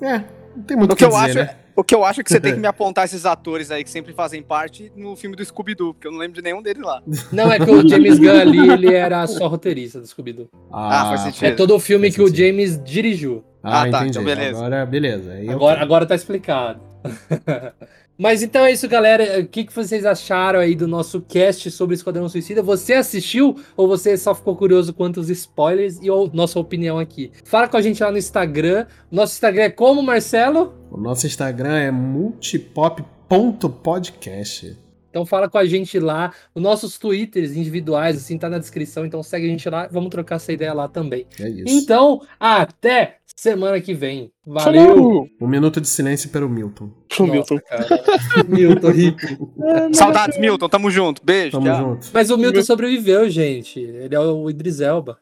Speaker 6: É, não tem muito o que, que eu
Speaker 3: dizer,
Speaker 6: acho,
Speaker 3: né? O que eu acho é que você tem que [LAUGHS] me apontar esses atores aí que sempre fazem parte no filme do Scooby-Doo, porque eu não lembro de nenhum deles lá.
Speaker 1: Não, é que o James Gunn ali, ele era só roteirista do Scooby-Doo.
Speaker 3: Ah, ah, faz sentido.
Speaker 1: É todo o filme que o James dirigiu.
Speaker 6: Ah, ah tá, entendi. então beleza. Agora, beleza.
Speaker 1: agora, agora tá explicado. [LAUGHS] Mas então é isso, galera. O que, que vocês acharam aí do nosso cast sobre Esquadrão Suicida? Você assistiu ou você só ficou curioso quanto os spoilers e ou, nossa opinião aqui? Fala com a gente lá no Instagram. Nosso Instagram é como, Marcelo?
Speaker 6: O nosso Instagram é multipop.podcast.
Speaker 1: Então fala com a gente lá. Os nossos twitters individuais, assim, tá na descrição. Então segue a gente lá. Vamos trocar essa ideia lá também. É isso. Então, até semana que vem. Valeu!
Speaker 6: Um minuto de silêncio para o Milton.
Speaker 1: Pro Milton. Cara. [LAUGHS] Milton
Speaker 3: rico. É, Saudades, é- Milton. Tamo junto. Beijo.
Speaker 6: Tamo junto.
Speaker 1: Mas o Milton sobreviveu, gente. Ele é o Idris Elba.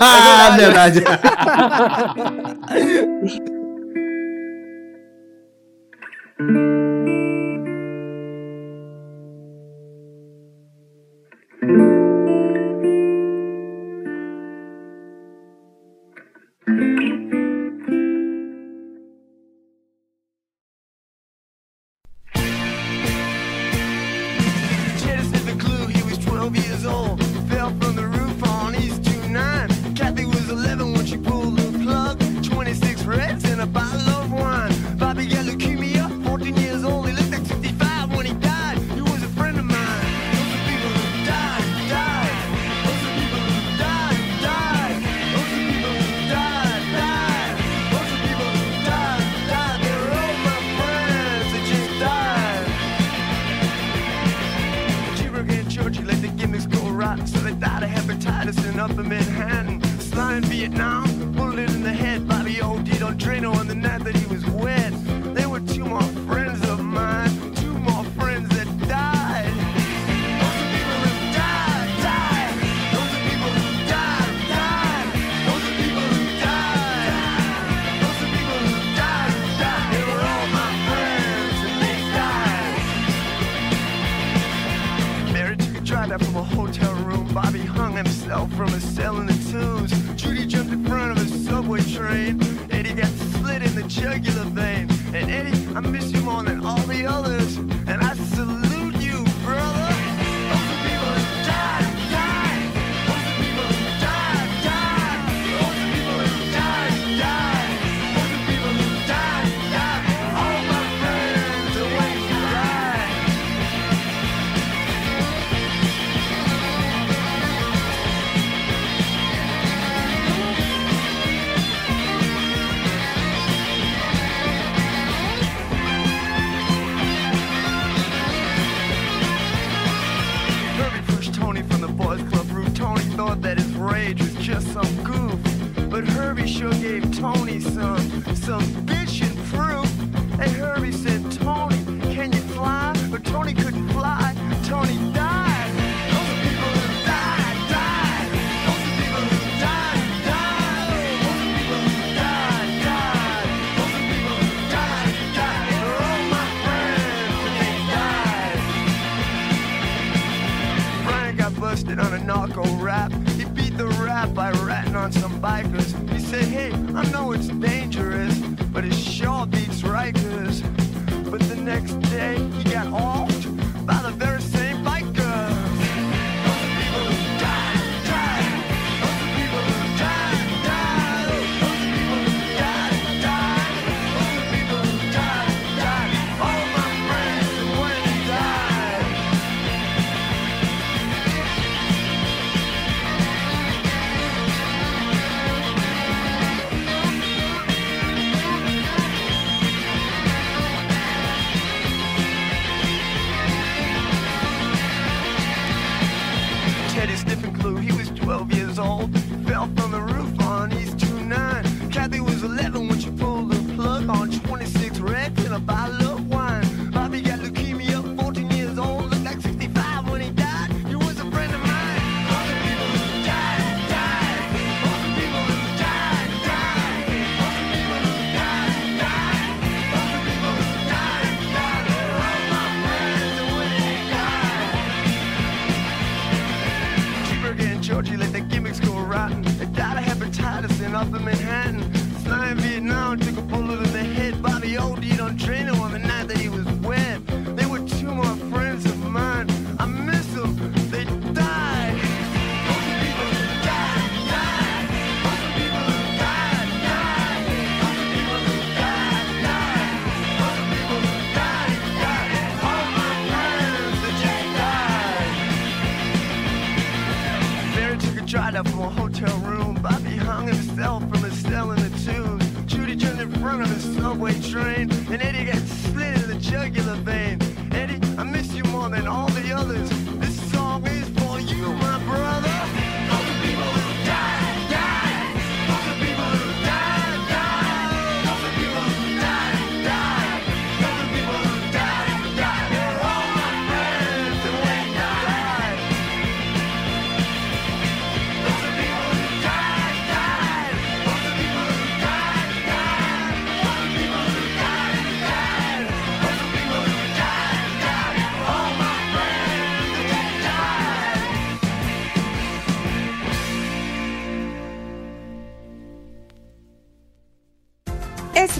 Speaker 1: ah, [LAUGHS] verdade.
Speaker 6: É verdade. [LAUGHS] and all the others. Tony some, some bitchin' proof. And Herbie said, Tony, can you fly? But Tony couldn't fly. Tony died. People who died, died. People who died, died. People who died, died. All oh, my friends, they died. Got busted on a narco rap. He beat the rap by ratting on some bikers. I know it's dangerous, but it sure beats Rikers. But the next day, you got all